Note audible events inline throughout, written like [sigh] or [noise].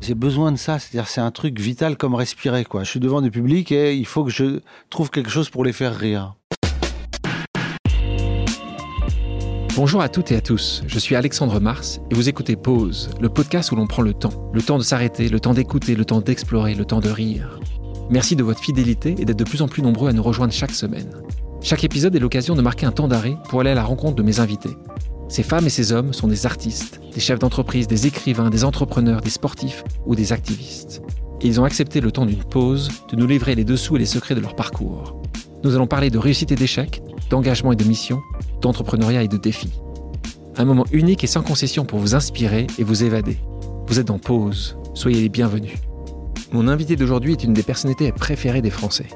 J'ai besoin de ça, c'est-à-dire c'est un truc vital comme respirer quoi. Je suis devant du public et il faut que je trouve quelque chose pour les faire rire. Bonjour à toutes et à tous, je suis Alexandre Mars et vous écoutez Pause, le podcast où l'on prend le temps. Le temps de s'arrêter, le temps d'écouter, le temps d'explorer, le temps de rire. Merci de votre fidélité et d'être de plus en plus nombreux à nous rejoindre chaque semaine. Chaque épisode est l'occasion de marquer un temps d'arrêt pour aller à la rencontre de mes invités. Ces femmes et ces hommes sont des artistes, des chefs d'entreprise, des écrivains, des entrepreneurs, des sportifs ou des activistes. Ils ont accepté le temps d'une pause de nous livrer les dessous et les secrets de leur parcours. Nous allons parler de réussite et d'échec, d'engagement et de mission, d'entrepreneuriat et de défis. Un moment unique et sans concession pour vous inspirer et vous évader. Vous êtes en pause, soyez les bienvenus. Mon invité d'aujourd'hui est une des personnalités préférées des Français.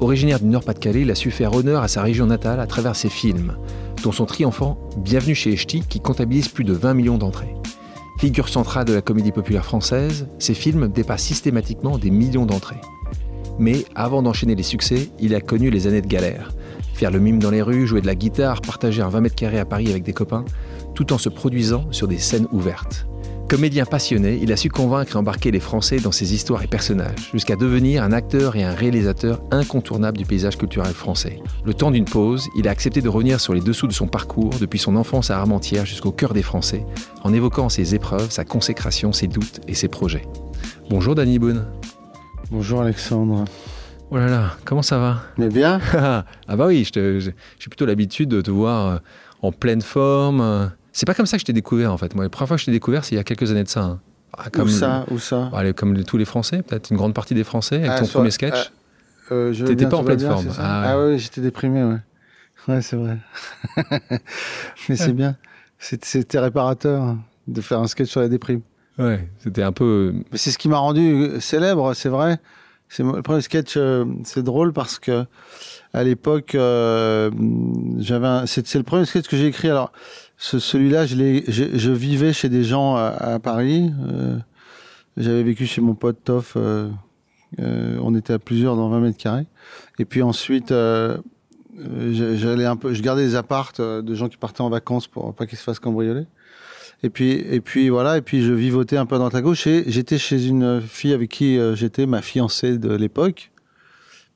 Originaire du Nord-Pas-de-Calais, il a su faire honneur à sa région natale à travers ses films, dont son triomphant Bienvenue chez Echti qui comptabilise plus de 20 millions d'entrées. Figure centrale de la comédie populaire française, ses films dépassent systématiquement des millions d'entrées. Mais avant d'enchaîner les succès, il a connu les années de galère. Faire le mime dans les rues, jouer de la guitare, partager un 20 mètres carrés à Paris avec des copains, tout en se produisant sur des scènes ouvertes. Comédien passionné, il a su convaincre et embarquer les Français dans ses histoires et personnages, jusqu'à devenir un acteur et un réalisateur incontournable du paysage culturel français. Le temps d'une pause, il a accepté de revenir sur les dessous de son parcours, depuis son enfance à Armentières jusqu'au cœur des Français, en évoquant ses épreuves, sa consécration, ses doutes et ses projets. Bonjour Danny Boone. Bonjour Alexandre. Oh là là, comment ça va? Mais bien [laughs] Ah bah oui, j'ai plutôt l'habitude de te voir euh, en pleine forme euh, c'est pas comme ça que je t'ai découvert en fait. Moi, la première fois que je t'ai découvert, c'est il y a quelques années de ça. Hein. Ah, comme, où ça Où ça allez, Comme tous les Français, peut-être une grande partie des Français, avec ah, ton premier sketch. Ah, euh, T'étais pas en pleine forme. Ah, ouais, j'étais déprimé, ouais. Ouais, c'est vrai. [laughs] Mais c'est bien. C'était réparateur de faire un sketch sur la déprime. Ouais, c'était un peu. Mais c'est ce qui m'a rendu célèbre, c'est vrai. C'est le premier sketch. Euh, c'est drôle parce que à l'époque, euh, j'avais. C'est le premier sketch que j'ai écrit. Alors, celui-là, je, vivais chez des gens à, Paris. Euh, J'avais vécu chez mon pote Toff. Euh, euh, on était à plusieurs dans 20 mètres carrés. Et puis ensuite, je gardais des appartes de gens qui partaient en vacances pour pas qu'ils se fassent cambrioler. Et puis, voilà, et puis je vivotais un peu dans ta gauche j'étais chez une fille avec qui j'étais ma fiancée de l'époque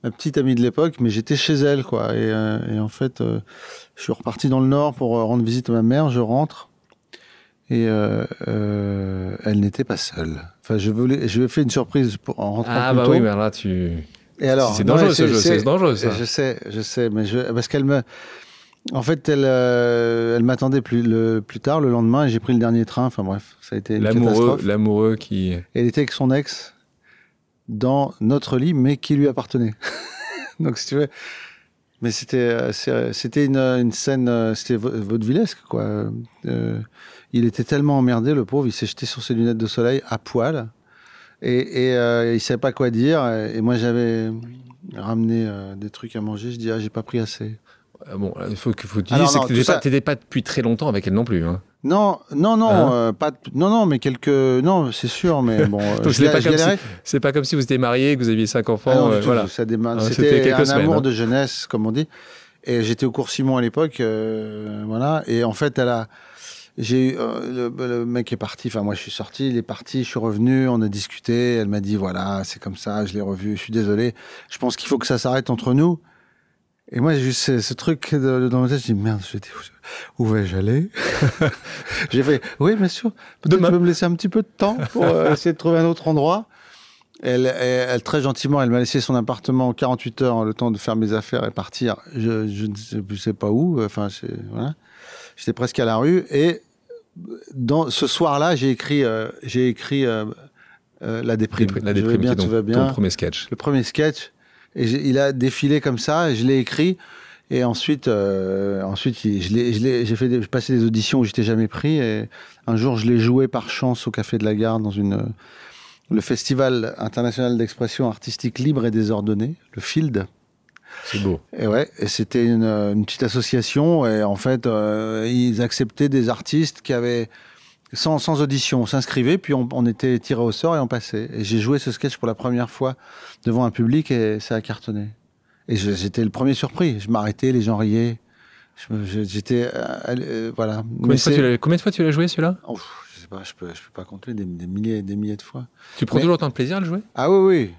ma petite amie de l'époque, mais j'étais chez elle, quoi. Et, euh, en fait, euh, je suis reparti dans le Nord pour euh, rendre visite à ma mère. Je rentre et elle n'était pas seule. Enfin, je voulais, je lui ai fait une surprise pour, en rentrant. Ah bah oui, mais là tu. Et alors, c'est dangereux, c'est dangereux ça. Je sais, je sais, mais je, parce qu'elle me, en fait, elle, elle m'attendait plus, le, plus tard, le lendemain, et j'ai pris le dernier train. Enfin bref, ça a été l'amoureux, l'amoureux qui. Elle était avec son ex dans notre lit, mais qui lui appartenait. [laughs] Donc, si tu veux. Mais c'était, euh, c'était une, une, scène, euh, c'était vaudevillesque, quoi. Euh, il était tellement emmerdé, le pauvre, il s'est jeté sur ses lunettes de soleil à poil. Et, et euh, il savait pas quoi dire. Et moi, j'avais ramené des trucs à manger. Je dis, ah, j'ai pas pris assez. Bon, il faut que, faut que tu dises que tu n'étais pas, pas, depuis très longtemps avec elle non plus. Hein. Non, non, non, hein euh, pas, non, non, mais quelques, non, c'est sûr, mais bon. [laughs] Euh, c'est pas, si, pas, comme si vous étiez marié, que vous aviez cinq enfants. Ah euh, voilà. Ah, c'était un amour hein. de jeunesse, comme on dit. Et j'étais au cours Simon à l'époque, voilà. Et en fait, elle a, j'ai le, le, mec est parti. Enfin, moi, je suis sorti, il est parti, je suis revenu, on a discuté. Elle m'a dit, voilà, c'est comme ça, je l'ai revu. Je suis désolé. Je pense qu'il faut que ça s'arrête entre nous. Et moi, j'ai juste ce, ce truc dans ma tête, je dis merde, où vais-je aller? [laughs] J'ai fait oui, bien sûr. Peut-être tu peux me laisser un petit peu de temps pour euh, essayer de trouver un autre endroit. Elle, elle, très gentiment, elle m'a laissé son appartement en 48 heures, le temps de faire mes affaires et partir. Je, je ne sais pas où. Enfin, voilà. J'étais presque à la rue. Et dans ce soir-là, j'ai écrit, euh, j'ai écrit euh, euh, la déprime. La déprime, bien, tu vas bien. Ton premier sketch. Le premier sketch. Et il a défilé comme ça, et je l'ai écrit. Et ensuite, euh, ensuite, j'ai fait, des, passé des auditions où j'étais jamais pris. Et un jour, je l'ai joué par chance au Café de la Gare dans une le Festival international d'expression artistique libre et désordonnée, le Field. C'est beau. Et ouais, et c'était une, une, petite association. Et en fait, euh, ils acceptaient des artistes qui avaient sans, sans audition, on s'inscrivait, puis on, on, était tiré au sort et on passait. Et j'ai joué ce sketch pour la première fois devant un public et ça a cartonné. Et j'étais le premier surpris. Je m'arrêtais, les gens riaient. J'étais. Euh, euh, voilà. Combien de, fois tu l'as joué celui-là? Oh, Je sais sais pas, je peux, je peux pas compter des, des milliers et des milliers de fois. Tu prends Mais- toujours autant de plaisir à le jouer? Ah oui, oui.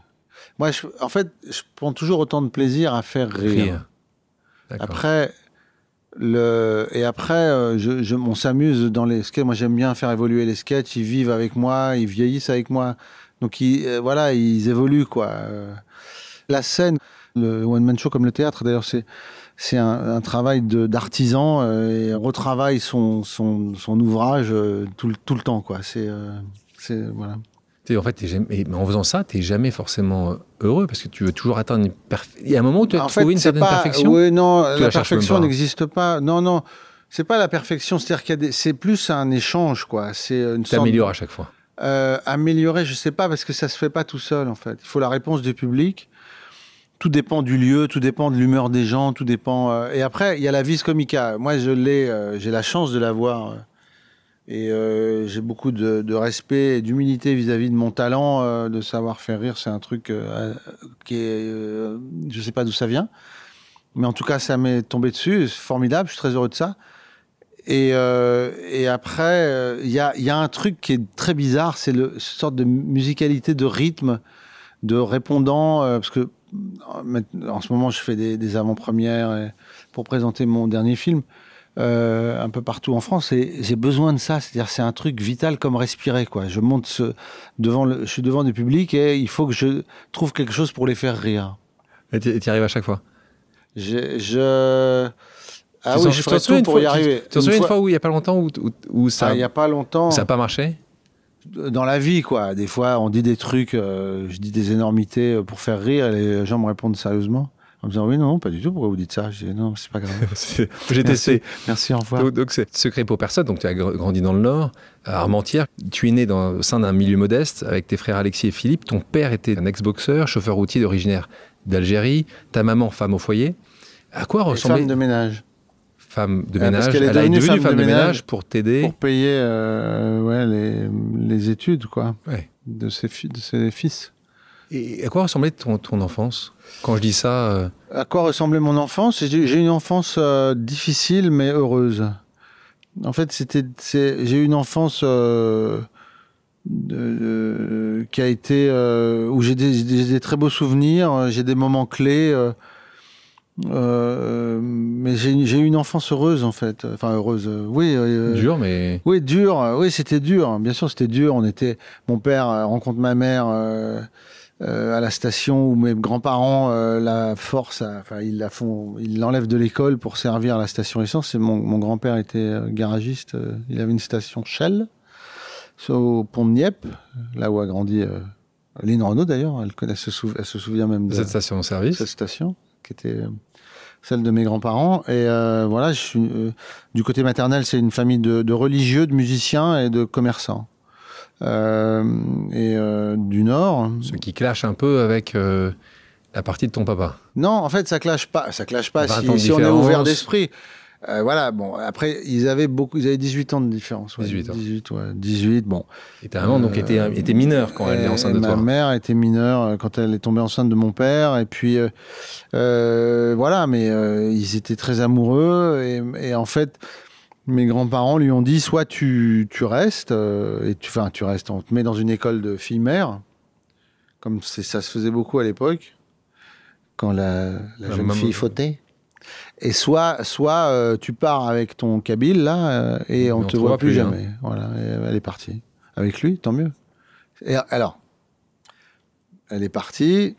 Moi, je- en fait, je prends toujours autant de plaisir à faire rire. Rire. D'accord. Après, le et après, euh, je, je, on s'amuse dans les sketchs. Moi, j'aime bien faire évoluer les sketchs. Ils vivent avec moi, ils vieillissent avec moi. Donc, ils, euh, voilà, ils évoluent quoi. Euh, la scène, le one man show comme le théâtre, d'ailleurs, c'est c'est un, un travail d'artisan euh, et retravaille son son, son ouvrage euh, tout, tout le temps quoi. C'est euh, voilà. En fait, t'es jamais- mais en faisant ça, tu n'es jamais forcément euh, heureux parce que tu veux toujours atteindre une perfection. Il y a un moment où tu as En trouvé fait, une certaine pas, perfection. Oui, non, Tu la perfection n'existe pas. Non, non, c'est pas la perfection. C'est-à-dire des, c'est plus un échange, quoi. C'est une t'améliores à chaque fois. Euh, améliorer, je sais pas, parce que ça se fait pas tout seul, en fait. Il faut la réponse du public. Tout dépend du lieu, tout dépend de l'humeur des gens, tout dépend. euh, Et après, il y a la vis comica. Moi, je l'ai, euh, j'ai la chance de l'avoir. Et euh, j'ai beaucoup de, de respect et d'humilité vis-à-vis de mon talent, euh, de savoir faire rire. C'est un truc euh, qui est, euh, je sais pas d'où ça vient, mais en tout cas, ça m'est tombé dessus. C'est formidable. Je suis très heureux de ça. Et, euh, et après, euh, il y, a, y a un truc qui est très bizarre, c'est le cette sorte de musicalité, de rythme, de répondant, parce que en ce moment, je fais des, des avant-premières pour présenter mon dernier film euh, un peu partout en France, et j'ai besoin de ça. C'est-à-dire, c'est un truc vital comme respirer, quoi. Je monte ce, devant, le, je suis devant du public et il faut que je trouve quelque chose pour les faire rire. Et tu arrives à chaque fois? Je, je... ah oui, je ferai tout pour fois- y arriver. Tu te souviens une fois où il n'y a pas longtemps où, où, où ça Ah, il n'y a pas longtemps. ça n'a pas marché? Dans la vie, quoi. Des fois, on dit des trucs, euh, je dis des énormités euh, pour faire rire, et les gens me répondent sérieusement. En me disant, oui, non, pas du tout, pourquoi vous dites ça? Je dis, non, c'est pas grave. [laughs] J'ai testé. Merci, au revoir. Donc, c'est secret pour personne. Donc tu as gr- grandi dans le Nord, à Armentières. Tu es né dans, au sein d'un milieu modeste avec tes frères Alexis et Philippe. Ton père était un ex-boxeur, chauffeur routier originaire d'Algérie. Ta maman, femme au foyer. À quoi ressemblait femme de ménage. femme de Ah, ménage parce qu'elle est Elle est devenue devenue femme femme de ménage ménage pour t'aider. Pour payer euh, ouais, les, les études, quoi, Ouais. de ses, fi- de ses fils. Et à quoi ressemblait ton, ton enfance Quand je dis ça, euh, À quoi ressemblait mon enfance? J'ai eu une enfance euh, difficile, mais heureuse. En fait, c'était, j'ai eu une enfance euh, de- qui a été où j'ai des, très beaux souvenirs, j'ai des moments clés. mais j'ai eu une enfance heureuse en fait. Enfin heureuse, oui. dur, mais oui, dur. Oui, c'était dur. Bien sûr, c'était dur. On était. Mon père rencontre ma mère à la station où mes grands-parents euh, la forcent. Enfin, ils la font. Ils l'enlèvent de l'école pour servir à la station essence. Et mon, mon grand-père était euh, garagiste. euh, il avait une station Shell au pont de Nieppe, là où a grandi euh, Lynn Renault d'ailleurs. Elle, connaît- elle se elle se souvient même de cette station de service. cette station, qui était euh, celle de mes grands-parents. Et euh, voilà, je suis, euh, du côté maternel, c'est une famille de, de religieux, de musiciens et de commerçants. Euh, et euh, du Nord. Ce qui clash un peu avec euh, la partie de ton papa. Non, en fait, ça clash pas. Ça clash pas 20 si, on est ouvert d'esprit. Voilà, bon, après, ils avaient beaucoup, ils avaient 18 ans de différence. ouais. 18 ans. 18, ouais, 18, bon. Et ta maman donc, était, était mineure quand elle est enceinte de ma toi. mère était mineure quand elle est tombée enceinte de mon père. Et puis, voilà, mais ils étaient très amoureux. Et, et en fait, mes grands-parents lui ont dit soit tu, tu restes, euh, et tu, enfin, tu restes, on te met dans une école de filles-mères, comme ça se faisait beaucoup à l'époque, quand la, la La jeune fille fautait. Et soit, soit euh, tu pars avec ton Kabyle là euh, et on on te voit plus, hein. jamais. Voilà, et elle est partie. Avec lui, tant mieux. Et alors, elle est partie.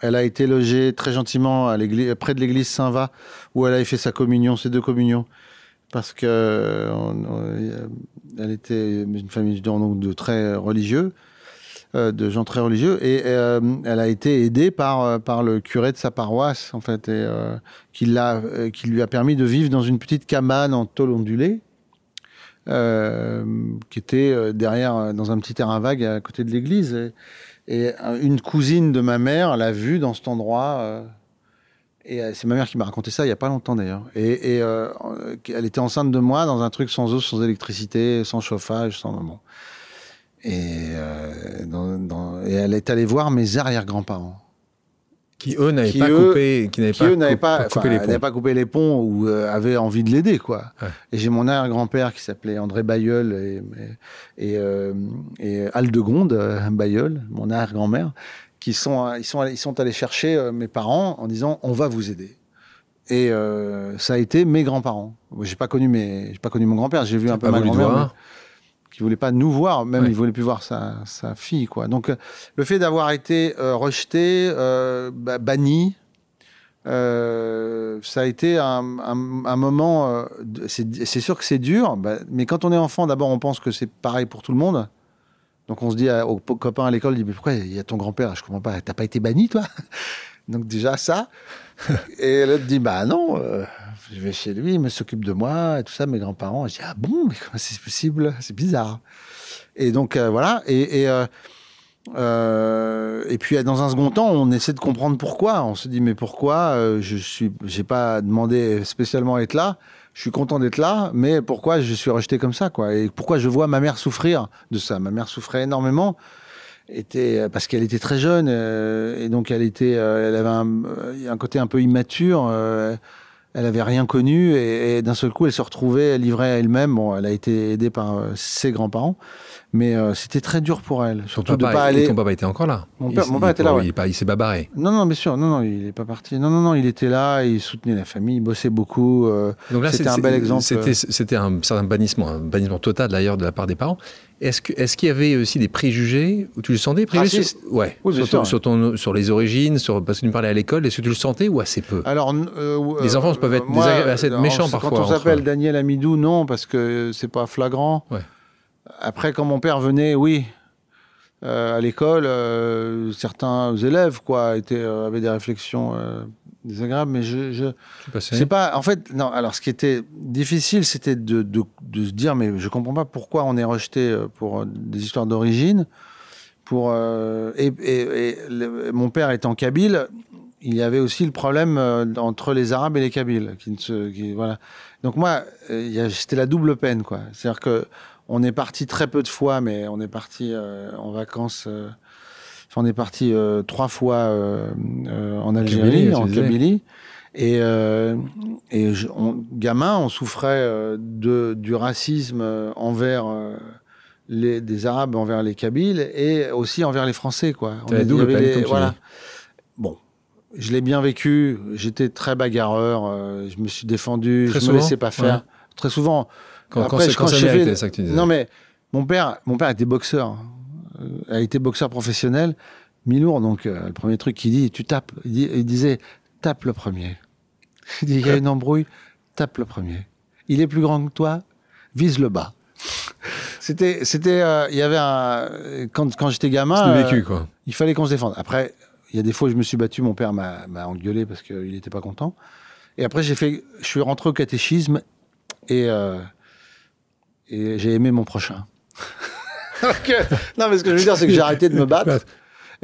Elle a été logée très gentiment à près de l'église Saint-Va, où elle avait fait sa communion, ses deux communions, parce que elle était une famille donc, de très religieux, euh, de gens très religieux, et euh, elle a été aidée par euh, par le curé de sa paroisse, en fait, euh, qui l'a, euh, qui lui a permis de vivre dans une petite cabane en tôle ondulée. euh, qui était euh, derrière, euh, dans un petit terrain vague à côté de l'église. Et, euh, une cousine de ma mère l'a vue dans cet endroit. Et euh, c'est ma mère qui m'a raconté ça il y a pas longtemps d'ailleurs. Et, et, euh, elle était enceinte de moi dans un truc sans eau, sans électricité, sans chauffage, sans bon. Et, euh, dans- dans- et elle est allée voir mes arrière-grands-parents. qui eux n'avaient pas eux- coupé, qui n'avaient pas, n'avaient pas, coupé les ponts. pas coupé les ponts ou euh, avaient envie de l'aider, quoi. Ouais. Et j'ai mon arrière-grand-père qui s'appelait André Bayeul et, et, et Aldegonde Bayeul, mon arrière-grand-mère, qui sont, ils sont, allés- ils sont allés chercher euh, mes parents en disant on va vous aider. Et euh, ça a été mes grands-parents. J'ai pas connu mes, j'ai pas connu mon grand-père. J'ai vu un peu ma grand-mère, qui voulait pas nous voir, même Ouais. il voulait plus voir sa, sa fille, quoi. Donc euh, le fait d'avoir été euh, rejeté, euh, ba- banni, euh, ça a été un, un- un moment. euh, c'est sûr que c'est dur, bah, mais quand on est enfant, d'abord on pense que c'est pareil pour tout le monde. Donc on se dit aux copains à l'école, on dit mais pourquoi il y a ton grand-père? Je comprends pas. T'as pas été banni toi? [laughs] Donc déjà ça. [laughs] et l'autre dit bah non. euh, je vais chez lui, il me s'occupe de moi et tout ça, mes grands-parents. Je dis ah bon, mais comment c'est possible? C'est bizarre. Et donc euh, voilà. Et, et, euh, euh, et puis dans un second temps, on essaie de comprendre pourquoi. On se dit mais pourquoi euh, je suis, j'ai pas demandé spécialement à être là. Je suis content d'être là, mais pourquoi je suis rejeté comme ça quoi? Et pourquoi je vois ma mère souffrir de ça? Ma mère souffrait énormément. Était parce qu'elle était très jeune euh, et donc elle était, euh, elle avait un, euh, un côté un peu immature. euh, elle avait rien connu et, et d'un seul coup, elle se retrouvait livrée à elle-même. Bon, elle a été aidée par euh, ses grands-parents, mais euh, c'était très dur pour elle, surtout de pas aller. ton papa était encore là. Mon père- s- mon père il- était là, ouais. Il, est pas- s'est babarré. Non, non, bien sûr, non, non, il est pas parti. Non, non, non, il était là, il soutenait la famille, il bossait beaucoup. euh, Donc là, C'était un bel exemple. C'était, c'était un certain bannissement, un bannissement total d'ailleurs de la part des parents. Est-ce, que, est-ce qu'il y avait aussi des préjugés tu le sentais préjugés sur, ouais, Oui, sur, ton- sûr. sur, ton- sur les origines, sur, parce que tu me parlais à l'école, est-ce que tu le sentais ou assez peu? Alors, euh, Les euh, enfants peuvent être moi, assez euh, méchants parfois, Quand on s'appelle. Daniel Amidou, non, parce que c'est pas flagrant. Ouais. Après, quand mon père venait, oui. Euh, à l'école, euh, certains élèves quoi étaient, euh, avaient des réflexions désagréables, mais je, je, pas. En fait, non. Alors, ce qui était difficile, c'était de, de, de se dire, mais je comprends pas pourquoi on est rejeté pour des histoires d'origine. Pour et, et- et le- mon père étant kabyle, il y avait aussi le problème entre les Arabes et les Kabyles, qui ne se, qui- voilà. Donc moi, c'était la double peine, quoi. C'est-à-dire que on est parti très peu de fois, mais on est parti euh, en vacances. euh, on est parti euh, trois fois en Algérie, en. Kabylie. Et, et je- on- gamin, on souffrait de, du racisme envers les, des Arabes, envers les Kabyles et aussi envers les Français. Quoi. On a- double les- comme voilà. Bon, je l'ai bien vécu. J'étais très bagarreur. je me suis défendu. Très je souvent me laissais pas faire. Ouais. Très souvent. Quand, Après, je- ça méritait, que tu disais. Non, mais mon père, mon père était boxeur. Euh, a été boxeur professionnel. Milour, donc euh, le premier truc qu'il dit, tu tapes. Il, dit- il disait, tape le premier. Il [laughs] dit, il y a une embrouille, tape le premier. Il est plus grand que toi, vise le bas. [laughs] C'était, c'était, euh, il y avait un, quand, quand j'étais gamin, euh, vécu, quoi. il fallait qu'on se défende. Après, il y a des fois où je me suis battu, mon père m'a m'a engueulé parce qu'il n'était pas content. Et après, j'ai fait, je suis rentré au catéchisme et, et j'ai aimé mon prochain. [laughs] Non, mais ce que je veux dire, c'est que j'ai arrêté de me [laughs] battre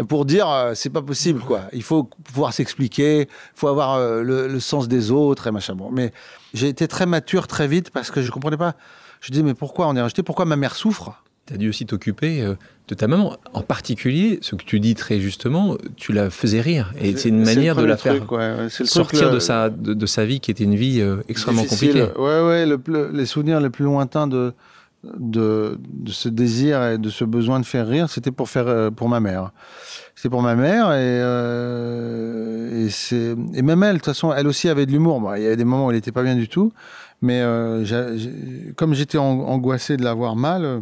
pour dire euh, c'est pas possible, quoi. Il faut pouvoir s'expliquer, il faut avoir euh, le, le sens des autres et machin. Bon, mais j'ai été très mature très vite parce que je comprenais pas. Je disais, mais pourquoi on est rejeté? Pourquoi ma mère souffre? Tu as dû aussi t'occuper euh, de ta maman. En particulier, ce que tu dis très justement, tu la faisais rire. Et c'est une manière de la faire truc, ouais, ouais. Sortir le- de, sa, de, de sa vie qui était une vie euh, extrêmement difficile. compliquée. Ouais, ouais, le les souvenirs les plus lointains de, de, de ce désir et de ce besoin de faire rire, c'était pour faire euh, pour ma mère. C'était pour ma mère et, euh, et même elle, de toute façon, elle aussi avait de l'humour. Bon, il y avait des moments où elle n'était pas bien du tout, mais comme j'étais an- angoissé de la voir mal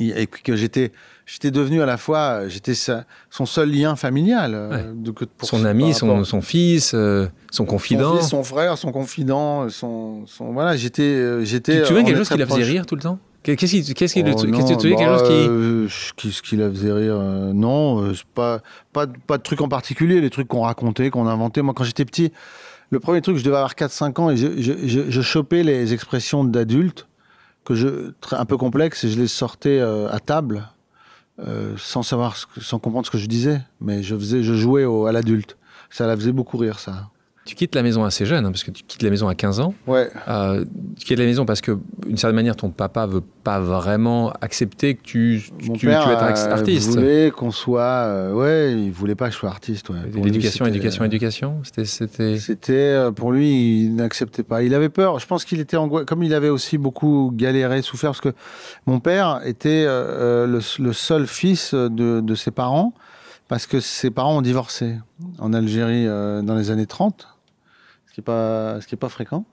et que j'étais j'étais devenu à la fois j'étais son seul lien familial euh, Ouais. de- que pour- Son ami, son, rapport- son fils, euh, son confident. son, fils, son frère, son confident, son, son voilà, j'étais, euh, j'étais. tu souviens on quelque chose qui la faisait rire tout le temps? Qu'est-ce qui, qu'est-ce qui, Oh, qu'est-ce que non, tu souviens quelque bah, chose qui... euh, Qu'est-ce qui la faisait rire euh, Non, c'est pas, pas, de- pas de trucs en particulier, les trucs qu'on racontait, qu'on inventait. Moi, quand j'étais petit, le premier truc, je devais avoir 4-5 ans et je, je, je, je chopais les expressions d'adultes, que je, un peu complexes, et je les sortais euh, à table, euh, sans savoir, sans comprendre ce que je disais. Mais je, faisais, je jouais à l'adulte. Ça la faisait beaucoup rire, ça. Tu quittes la maison assez jeune, hein, parce que tu quittes la maison à 15 ans. Ouais. Euh, tu quittes la maison parce que, d'une certaine manière, ton papa veut pas vraiment accepter que tu, tu, tu père veux être euh, artiste. voulait qu'on soit. euh, ouais, il voulait pas que je sois artiste. Ouais. L'éducation, éducation, éducation. C'était, c'était. Euh, pour lui, il n'acceptait pas. Il avait peur. Je pense qu'il était angoissé, comme il avait aussi beaucoup galéré, souffert, parce que mon père était euh, euh, le, le seul fils de, de ses parents, parce que ses parents ont divorcé en Algérie euh, dans les années 30, ce qui est pas, ce qui est pas fréquent.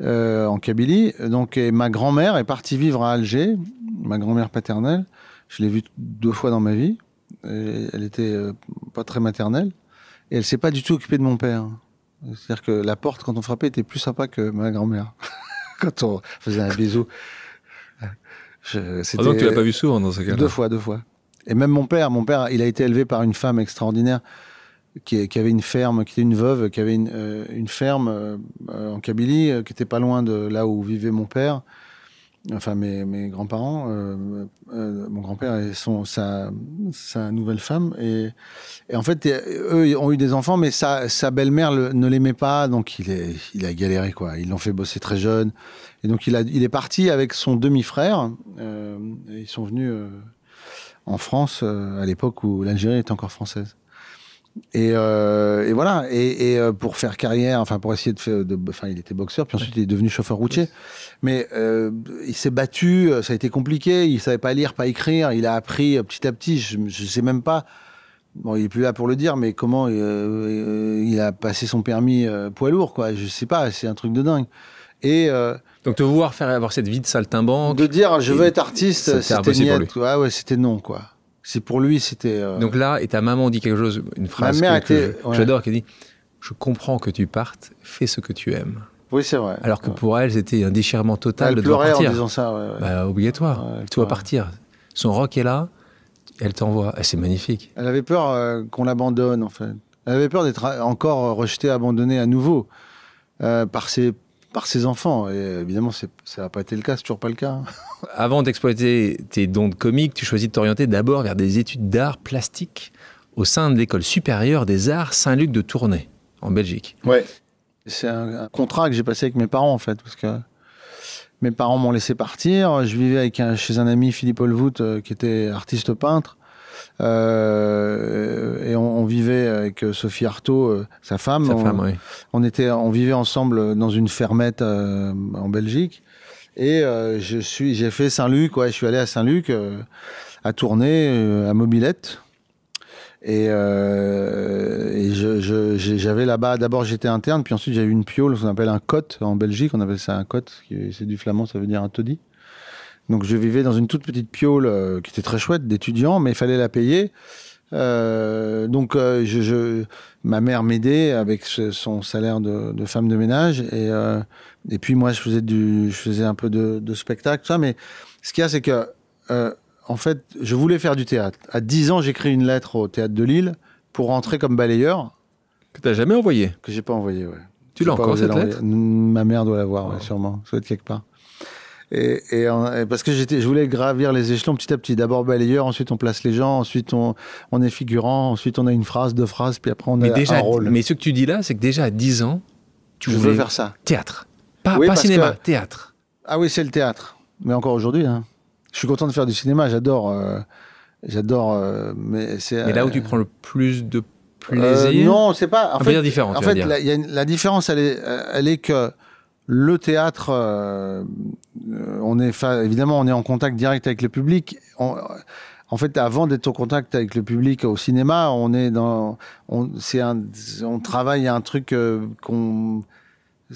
euh, en Kabylie. Donc, et ma grand-mère est partie vivre à Alger, ma grand-mère paternelle. Je l'ai vue deux fois dans ma vie. Et elle était euh, pas très maternelle. Et elle s'est pas du tout occupée de mon père. C'est-à-dire que la porte, quand on frappait, était plus sympa que ma grand-mère. [laughs] quand on faisait un bisou. Je- Ah, donc tu l'as pas vu souvent dans ce cas-là. deux fois, deux fois. Et même mon père, mon père, il a été élevé par une femme extraordinaire qui, avait une ferme, qui était une veuve, qui avait une, euh, ferme euh, euh, en Kabylie, qui était pas loin de là où vivait mon père, enfin mes, grands-parents, mon grand-père et sa, nouvelle femme. Et, en fait, eux ont eu des enfants, mais sa, belle-mère le- ne l'aimait pas, donc il, a galéré, quoi. Ils l'ont fait bosser très jeune. Et donc il, il est parti avec son demi-frère. ils sont venus en France à l'époque où l'Algérie était encore française. Et, euh, et voilà. Et, et, euh, pour faire carrière, enfin pour essayer de faire, de, enfin il était boxeur, puis ensuite il est devenu chauffeur routier. Mais euh, il s'est battu, ça a été compliqué. Il savait pas lire, pas écrire. Il a appris petit à petit. Je, je sais même pas. Bon, il est plus là pour le dire, mais comment euh, il a passé son permis poids lourd, quoi. Je sais pas. C'est un truc de dingue. Et Donc te voir faire avoir cette vie de saltimbanque. de dire je veux être artiste, c'était. Ouais, ouais, c'était non, quoi. C'est pour lui, c'était. euh, Donc là, et ta maman dit quelque chose, une phrase mère que, était- ouais. j'adore, qui dit Je comprends que tu partes, fais ce que tu aimes. oui, c'est vrai. Alors que Ouais. pour elle, c'était un déchirement total elle de devoir pleurait en partir. disant ça. ouais. Bah, obligatoire. Tu dois partir. Son rock est là, elle t'envoie. Ah, c'est magnifique. Elle avait peur euh, qu'on l'abandonne, en fait. Elle avait peur d'être encore rejetée, abandonnée à nouveau euh, par ses par ses enfants. Et euh, évidemment, ça n'a pas été le cas, c'est toujours pas le cas. [laughs] Avant d'exploiter tes dons de comique, tu choisis de t'orienter d'abord vers des études d'art plastique au sein de l'école supérieure des arts Saint-Luc de Tournai, en Belgique. C'est un, un contrat que j'ai passé avec mes parents, en fait, parce que mes parents m'ont laissé partir. Je vivais avec un, chez un ami, Philippe Olvout, euh, qui était artiste peintre. Euh, et on, on vivait avec euh, Sophie Artaud, euh, sa femme. Sa On- femme, oui. on était, on vivait ensemble dans une fermette en Belgique. Et je suis, j'ai fait Saint-Luc. Ouais, je suis allé à Saint-Luc, à tourner à Mobilette. Et, euh, et je, je- j'ai- j'avais là-bas. D'abord, j'étais interne, puis ensuite j'avais une piole, ce qu'on appelle un cote en Belgique. On appelle ça un cote. C'est du flamand, ça veut dire un taudis. Donc, je vivais dans une toute petite piole euh, qui était très chouette d'étudiant, mais il fallait la payer. Euh, donc, euh, je, je- ma mère m'aidait avec ce- son salaire de, de femme de ménage, et, et puis moi, je faisais du, je faisais un peu de, de spectacle, ça. Mais ce qu'il y a, c'est que, en fait, je voulais faire du théâtre. À 10 ans, j'écris une lettre au théâtre de Lille pour rentrer comme balayeur, Que tu n'as jamais envoyé? que j'ai pas envoyé. Ouais. Tu l'as encore, cette lettre? Ma mère doit l'avoir, ouais, sûrement. Ça doit être quelque part. Et, et, en- et parce que j'étais, je voulais gravir les échelons petit à petit. D'abord balayeur, ensuite on place les gens, ensuite on, on est figurant, ensuite on a une phrase, deux phrases, puis après on Mais a déjà, un rôle. mais ce que tu dis là, c'est que déjà à 10 ans, tu je voulais veux faire ça. théâtre. Pas, Oui, pas parce cinéma, que- théâtre. Ah oui, c'est le théâtre. Mais encore aujourd'hui, hein. je suis content de faire du cinéma. J'adore, euh, j'adore. euh, mais c'est. Mais là où euh, tu prends le plus de euh, plaisir. non, c'est pas. En fait, dire différent, En fait, la, y a une- la différence, elle est, euh, elle est que le théâtre, euh, on est évidemment, on est en contact direct avec le public. On- en fait, avant d'être en contact avec le public au cinéma, on est dans, on, c'est un, on travaille à un truc euh, qu'on,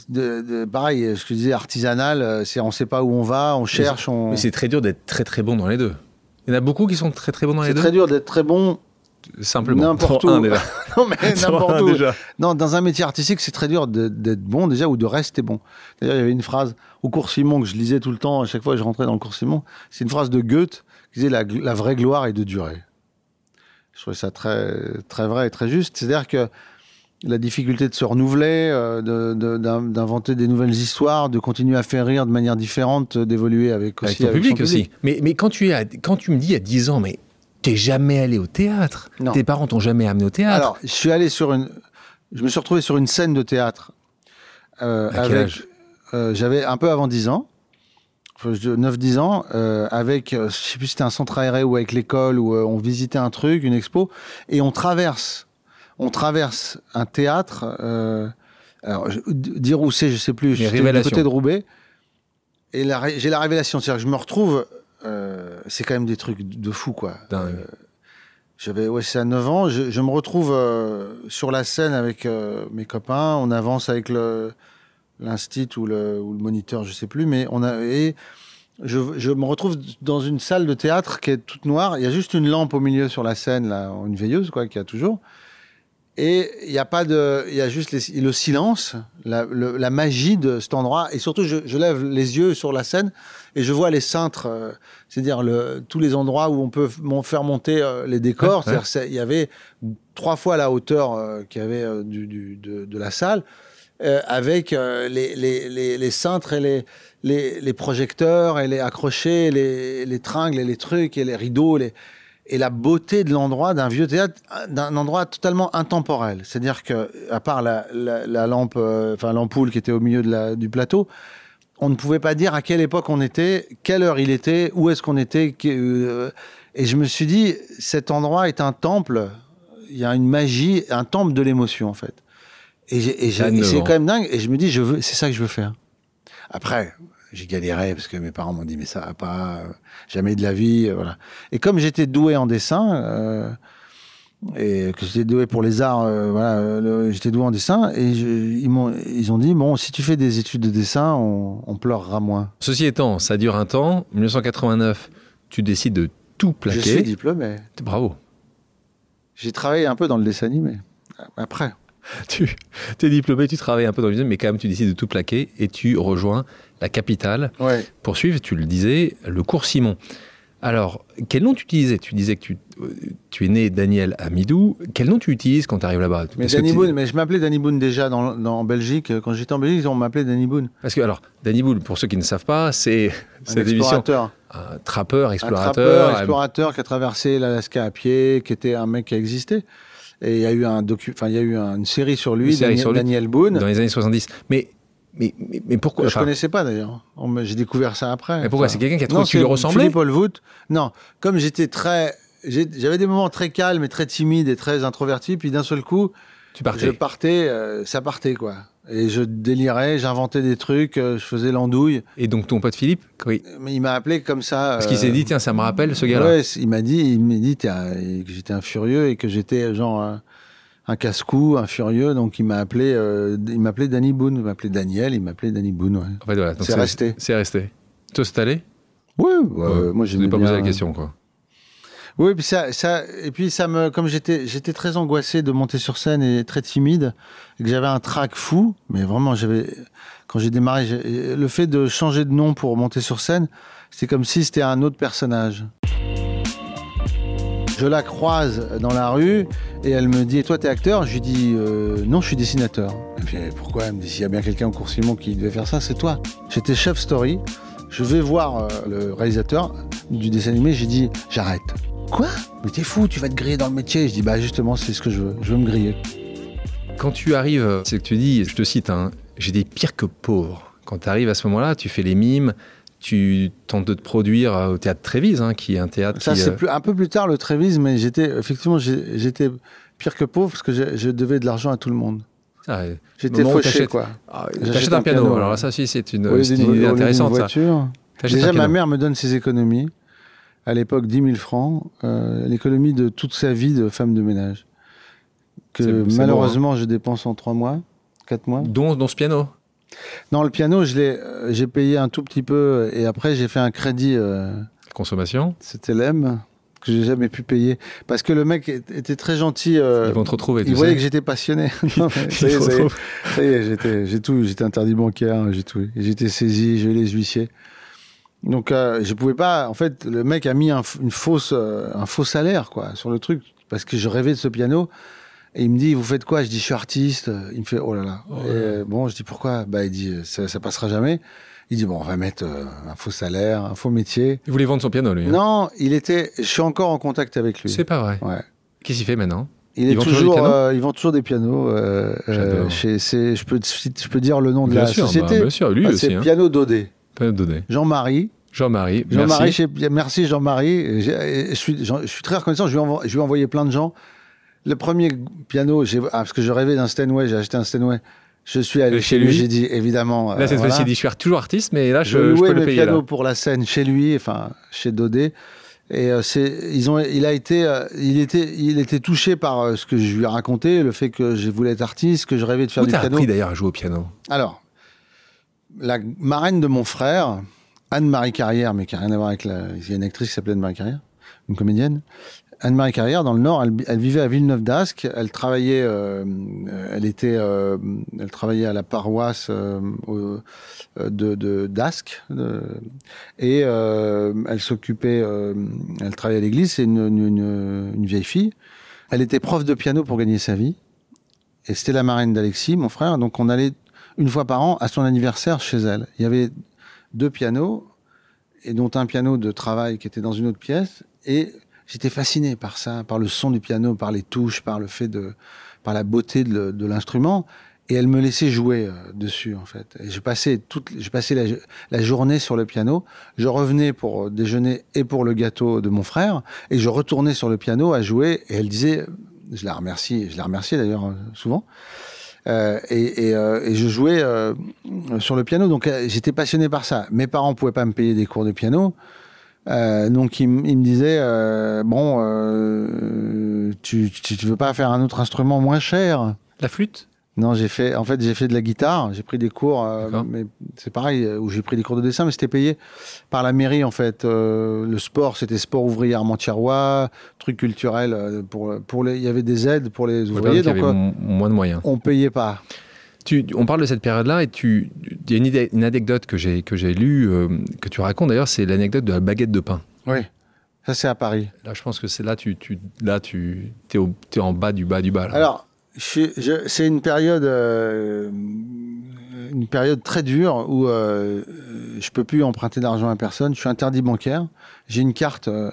de, de- pareil, ce que je disais, artisanal. euh, C'est, on sait pas où on va, on cherche, on. Mais c'est très dur d'être très très bon dans les deux. Il y en a beaucoup qui sont très très bons dans les C'est deux? très dur d'être très bon. Simplement. N'importe un où. déjà. [laughs] Non, mais [laughs] n'importe où. déjà. Non, dans un métier artistique, c'est très dur d'être bon déjà ou de rester bon. D'ailleurs, il y avait une phrase au cours Simon que je lisais tout le temps, à chaque fois que je rentrais dans le cours Simon. C'est une phrase de Goethe qui disait la, la vraie gloire est de durer. Je trouvais ça très, très vrai et très juste. C'est-à-dire que la difficulté de se renouveler, euh, de- de- d'in- d'inventer des nouvelles histoires, de continuer à faire rire de manière différente, euh, d'évoluer avec Avec aussi ton avec public son aussi. Mais, mais quand, tu es à- quand tu me dis à 10 ans, mais t'es jamais allé au théâtre. Non. Tes parents t'ont jamais amené au théâtre. Alors, je suis allé sur une. je me suis retrouvé sur une scène de théâtre. Euh, à quel âge? euh, J'avais un peu avant 10 ans. 9-10 ans, euh, avec, je sais plus si c'était un centre aéré ou avec l'école, où on visitait un truc, une expo, et on traverse, on traverse un théâtre, alors, dire où c'est, je sais plus, je suis du côté de Roubaix, et j'ai la révélation, c'est-à-dire que je me retrouve, c'est quand même des trucs de fou, quoi. J'avais, ouais, c'est à 9 ans. Je, je me retrouve euh, sur la scène avec euh, mes copains. On avance avec le l'instit ou le, ou le moniteur, je sais plus. Mais on a et je, je, me retrouve dans une salle de théâtre qui est toute noire. Il y a juste une lampe au milieu sur la scène, là, une veilleuse, quoi, qui a toujours. Et il n'y a pas de, il y a juste le silence, la, la, magie de cet endroit. Et surtout, je, je, lève les yeux sur la scène et je vois les cintres, euh, c'est-à-dire le, tous les endroits où on peut faire monter euh, les décors. C'est-à-dire il y avait trois fois la hauteur euh, qu'il y avait du, du, de, de, la salle, avec les, les, les, les, cintres et les, projecteurs et les accrochés, les, les tringles et les trucs et les rideaux, les et la beauté de l'endroit, d'un vieux théâtre, d'un endroit totalement intemporel. C'est-à-dire que, à part la, la, lampe, euh, enfin l'ampoule qui était au milieu de la, du plateau, on ne pouvait pas dire à quelle époque on était, quelle heure il était, où est-ce qu'on était. Euh, et je me suis dit, cet endroit est un temple. Il y a une magie, un temple de l'émotion en fait. Et, c'est quand même dingue. Et je me dis, je veux, c'est ça que je veux faire. Après, j'ai galéré parce que mes parents m'ont dit mais ça va pas, euh, jamais de la vie, euh, voilà. Et comme j'étais doué en dessin euh, et que j'étais doué pour les arts, voilà, j'étais doué en dessin et ils m'ont ils ont dit bon si tu fais des études de dessin, on, on, pleurera moins. Ceci étant, ça dure un temps. 1989, tu décides de tout plaquer. Je suis diplômé. Bravo. J'ai travaillé un peu dans le dessin animé. Après. [laughs] tu es diplômé, tu travailles un peu dans le dessin, mais quand même tu décides de tout plaquer et tu rejoins la capitale, pour suivre, tu le disais, le cours Simon. Alors, quel nom tu utilisais Tu disais que tu, tu, es né Daniel Amidou. Quel nom tu utilises quand tu arrives là-bas? Mais, Danny Boone, mais je m'appelais Danny Boone déjà dans, en Belgique. Quand j'étais en Belgique, on m'appelait Danny Boone. Parce que, alors, Danny Boone, pour ceux qui ne savent pas, c'est [laughs] cette émission. Un trappeur, explorateur. Un trappeur, explorateur qui a traversé l'Alaska à pied, qui était un mec qui a existé. Et il y a eu, un docu il y a eu une série sur lui, Daniel Boone. Dans les années 70. Mais mais, mais, pourquoi Je ne connaissais pas d'ailleurs. J'ai découvert ça après. Mais pourquoi C'est quelqu'un qui a trouvé que tu lui ressemblais Philippe Holvoot. Non, comme j'étais très. J'avais des moments très calmes et très timides et très introvertis, puis d'un seul coup. Tu partais. Je partais, euh, ça partait quoi. Et je délirais, j'inventais des trucs, euh, je faisais l'andouille. Et donc ton pote Philippe oui. Mais il m'a appelé comme ça. Parce qu'il s'est dit, tiens, ça me rappelle ce gars-là. Ouais, il m'a dit, il m'a dit que j'étais un furieux et que j'étais genre un casse-cou, un furieux, donc il m'a appelé, euh, il m'appelait Danny Boone, il m'appelait Daniel, il m'appelait Danny Boone. Ouais. En fait, voilà, c'est resté. C'est resté. Toi, c'est allé? Oui, ouais, moi j'ai pas posé la question quoi. Oui, puis ça, ça, et puis ça me, comme j'étais, j'étais très angoissé de monter sur scène et très timide, et que j'avais un trac fou, mais vraiment, j'avais, quand j'ai démarré, le fait de changer de nom pour monter sur scène, c'était comme si c'était un autre personnage. Je la croise dans la rue et elle me dit Toi, t'es acteur? Je lui dis euh, Non, je suis dessinateur. Et puis pourquoi? Elle me dit S'il y a bien quelqu'un au cours Simon qui devait faire ça, c'est toi. J'étais chef story. Je vais voir euh, le réalisateur du dessin animé. J'ai dit J'arrête. Quoi? Mais t'es fou, tu vas te griller dans le métier. Je dis Bah, justement, c'est ce que je veux. Je veux me griller. Quand tu arrives, c'est que tu dis, je te cite, hein, j'ai des pires que pauvres. Quand tu arrives à ce moment-là, tu fais les mimes, tu tentes de te produire au théâtre Trévise, hein, qui est un théâtre. Ça, c'est euh, un peu plus tard le Trévise, mais j'étais effectivement j'étais pire que pauvre parce que je, devais de l'argent à tout le monde. Ah, j'étais fauché, quoi. Ah, T'achètes un, piano. Alors ça, aussi, c'est une, idée intéressante. Une voiture. Déjà, ma mère me donne ses économies. À l'époque, 10 000 francs. Euh, l'économie de toute sa vie de femme de ménage. Que malheureusement, je dépense en 3 mois, 4 mois. Dont, dont ce piano non, le piano, je l'ai, euh, j'ai payé un tout petit peu et après j'ai fait un crédit. Euh, Consommation. C'était l'EM que j'ai jamais pu payer parce que le mec était très gentil. Euh, Ils vont te retrouver. Il voyait que j'étais passionné. [laughs] [laughs] ça, y est, ça, y est, j'étais, j'ai tout, j'étais interdit bancaire, j'ai tout, j'étais saisi, j'ai les huissiers. Donc euh, je pouvais pas. En fait, le mec a mis un, une fausse, un faux salaire quoi sur le truc parce que je rêvais de ce piano. Et il me dit, vous faites quoi? Je dis, je suis artiste. Il me fait, oh là là. Oh bon, je dis, pourquoi? Bah, il dit, ça, ça passera jamais. Il dit, bon, on va mettre euh, un faux salaire, un faux métier. Il voulait vendre son piano, lui. Hein non, il était. Je suis encore en contact avec lui. C'est pas vrai. Ouais. Qu'est-ce qu'il fait maintenant? Il Ils est toujours des pianos? euh, ils vendent toujours des pianos. euh, euh, J'adore. chez, c'est, je peux, je peux dire le nom de la sûr, société. bah, bien sûr, lui Ah, aussi. c'est Hein. Piano Dodé. Pas donné. Jean-Marie. Jean-Marie, Jean-Marie, merci. Jean-Marie. Je suis, j'en- je suis très reconnaissant. Je lui, ai envo- je lui ai envoyé plein de gens. Le premier piano, ah, parce que je rêvais d'un Steinway, j'ai acheté un Steinway. Je suis allé chez lui, lui j'ai dit évidemment. Là, cette euh, voilà. fois-ci, il dit, je suis toujours artiste, mais là, Je, je, je louais peux le payer. pianos Là. pour la scène chez lui, enfin chez Dodé. Et euh, ils ont, il a été, euh, il était, il était touché par euh, ce que je lui ai raconté, le fait que je voulais être artiste, que je rêvais de faire Où du t'as piano. appris d'ailleurs à jouer au piano? Alors, la marraine de mon frère, Anne-Marie Carrière, mais qui n'a rien à voir avec la. Il y a une actrice qui s'appelait Anne-Marie Carrière, une comédienne. Anne-Marie Carrière, dans le Nord, elle, vivait à Villeneuve d'Ascq. Elle travaillait, euh, elle était, euh, elle travaillait à la paroisse euh, euh, de, d'Ascq, et elle s'occupait, elle travaillait à l'église. C'est une, une- une vieille fille. Elle était prof de piano pour gagner sa vie. Et c'était la marraine d'Alexis, mon frère. Donc on allait une fois par an à son anniversaire chez elle. Il y avait deux pianos, et dont un piano de travail qui était dans une autre pièce. Et j'étais fasciné par ça, par le son du piano, par les touches, par le fait de, par la beauté de, l'instrument. Et elle me laissait jouer euh, dessus, en fait. Et je passais toute, je passais la, journée sur le piano. Je revenais pour déjeuner et pour le gâteau de mon frère. Et je retournais sur le piano à jouer. Et elle disait, je la remercie, je la remercie d'ailleurs euh, souvent. Euh, et, et, euh, je jouais euh, sur le piano, donc euh, j'étais passionné par ça. Mes parents pouvaient pas me payer des cours de piano, euh, donc ils me disaient euh, bon, euh, tu, tu, tu veux pas faire un autre instrument moins cher? La flûte? Non, j'ai fait, en fait, j'ai fait de la guitare. J'ai pris des cours, mais c'est pareil, où j'ai pris des cours de dessin, mais c'était payé par la mairie en fait. Le sport, c'était sport ouvrier Armentières-Roy, truc culturel pour pour les, il y avait des aides pour les ouvriers, donc m- moins de moyens. on payait pas. Tu, on parle de cette période-là et tu, il y a une, idée- une anecdote que j'ai que j'ai lue, euh, que tu racontes d'ailleurs, c'est l'anecdote de la baguette de pain. Oui. Ça, c'est à Paris. Là, je pense que c'est là, tu, tu, là, tu es, es en bas du bas du bas. là. Alors, c'est une période, euh, une période très dure où euh, je peux plus emprunter d'argent à personne. Je suis interdit bancaire. J'ai une carte, euh,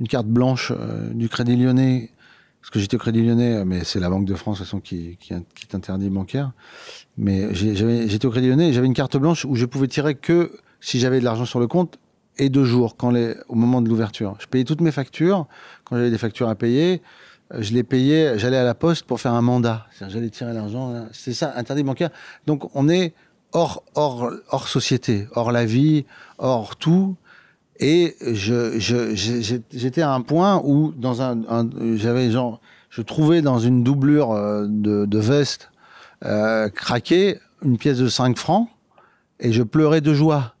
une carte blanche du Crédit Lyonnais, parce que j'étais au Crédit Lyonnais, mais c'est la Banque de France qui, est interdit bancaire. Mais j'étais au Crédit Lyonnais, et j'avais une carte blanche où je pouvais tirer que si j'avais de l'argent sur le compte et deux jours au moment de l'ouverture. Je payais toutes mes factures quand j'avais des factures à payer. euh, Je les payais, j'allais à la poste pour faire un mandat. J'allais tirer l'argent. là. C'est ça, interdit bancaire. Donc on est hors, hors, hors société, hors la vie, hors tout. Et je, j'étais à un point où dans un, j'avais genre, je trouvais dans une doublure euh, de, veste euh, craquée une pièce de 5 francs et je pleurais de joie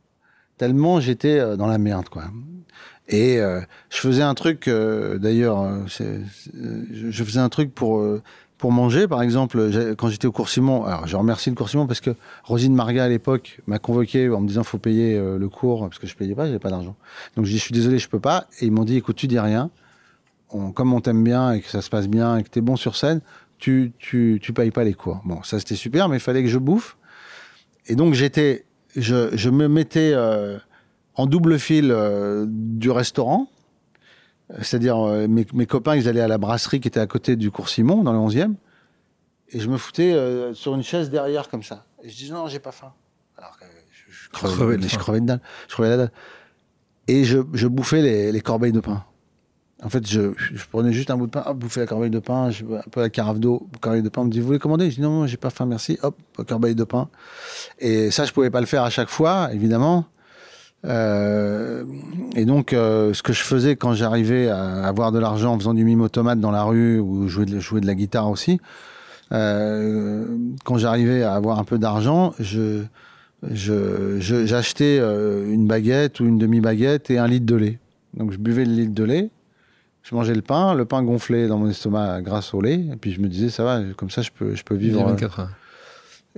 tellement j'étais euh, dans la merde quoi. Et euh, je faisais un truc, euh, d'ailleurs, je, faisais un truc pour pour manger, par exemple, quand j'étais au Cours Simon. Alors, je remercie le Cours Simon parce que Rosine Marga à l'époque m'a convoqué en me disant faut payer euh, le cours parce que je payais pas, j'avais pas d'argent. Donc je dis je suis désolé, je peux pas. Et ils m'ont dit écoute, tu dis rien. Comme on t'aime bien et que ça se passe bien et que t'es bon sur scène, tu tu tu payes pas les cours. Bon, ça c'était super, mais il fallait que je bouffe. Et donc j'étais, je, je me mettais euh, en double fil euh, du restaurant. C'est-à-dire, euh, mes, mes copains, ils allaient à la brasserie qui était à côté du cours Simon, dans le 11e. Et je me foutais euh, sur une chaise derrière, comme ça. Et je disais, non, j'ai pas faim. Alors que je, je crevais, crevais de je crevais de dalle. Je crevais la dalle. Et je, je bouffais les, les corbeilles de pain. En fait, je, je prenais juste un bout de pain, hop, bouffais la corbeille de pain, je, un peu la carafe d'eau, corbeille de pain. On me dit, vous voulez commander? Je dis, non, non, j'ai pas faim, merci. Hop, corbeille de pain. Et ça, je pouvais pas le faire à chaque fois, évidemment. Euh, et donc, euh, ce que je faisais quand j'arrivais à avoir de l'argent en faisant du mime automate dans la rue ou jouer de, jouer de la guitare aussi, euh, quand j'arrivais à avoir un peu d'argent, je, j'achetais une baguette ou une demi-baguette et un litre de lait. Donc, je buvais le litre de lait, je mangeais le pain, le pain gonflait dans mon estomac grâce au lait, et puis je me disais, ça va, comme ça, je peux, je peux vivre. a 24 heures.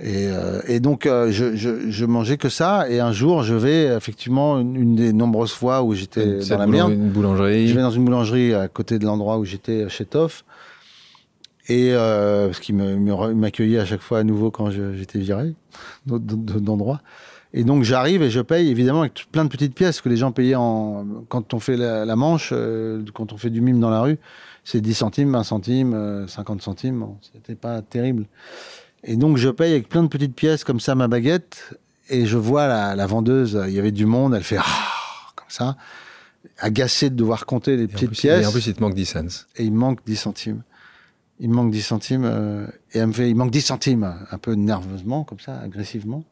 Et, euh, et donc, euh, je, je, je mangeais que ça. Et un jour, je vais, effectivement, une, une des nombreuses fois où j'étais dans la boulangerie- merde, Une boulangerie. je vais dans une boulangerie à côté de l'endroit où j'étais chez Toff. Et euh, parce qu'il m'accueillait à chaque fois à nouveau quand j'étais viré d'endroits. Et donc j'arrive et je paye évidemment avec plein de petites pièces que les gens payaient en quand on fait la, manche, euh, quand on fait du mime dans la rue, c'est 10 centimes, 20 centimes, 50 centimes, bon, c'était pas terrible. Et donc je paye avec plein de petites pièces comme ça ma baguette et je vois la, la vendeuse, il y avait du monde, elle fait ah comme ça, agacée de devoir compter les petites pièces. Et en plus il te manque 10 cents. Et il manque 10 centimes il me manque 10 centimes. Euh, et elle me fait, il manque 10 centimes, un peu nerveusement, comme ça, agressivement.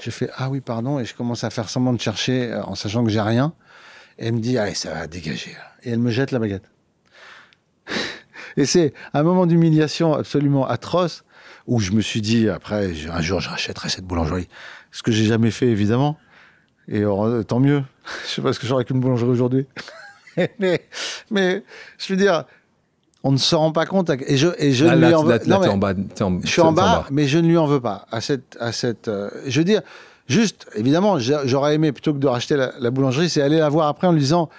Je fais, ah oui, pardon, et je commence à faire semblant de chercher euh, en sachant que j'ai rien. Et elle me dit, allez, ça va dégager. Et elle me jette la baguette. [laughs] et c'est un moment d'humiliation absolument atroce où je me suis dit, après, un jour, je rachèterai cette boulangerie. Ce que j'ai jamais fait, évidemment. Et tant mieux. [laughs] je sais pas ce que j'aurais qu'une boulangerie aujourd'hui. [laughs] mais, mais, je veux dire, on ne se rend pas compte. Et je, et je ne lui en veux pas. je suis en bas, mais je ne lui en veux pas. À cette, à cette, euh, je veux dire, juste, évidemment, j'aurais aimé, plutôt que de racheter la, boulangerie, c'est aller la voir après en lui disant,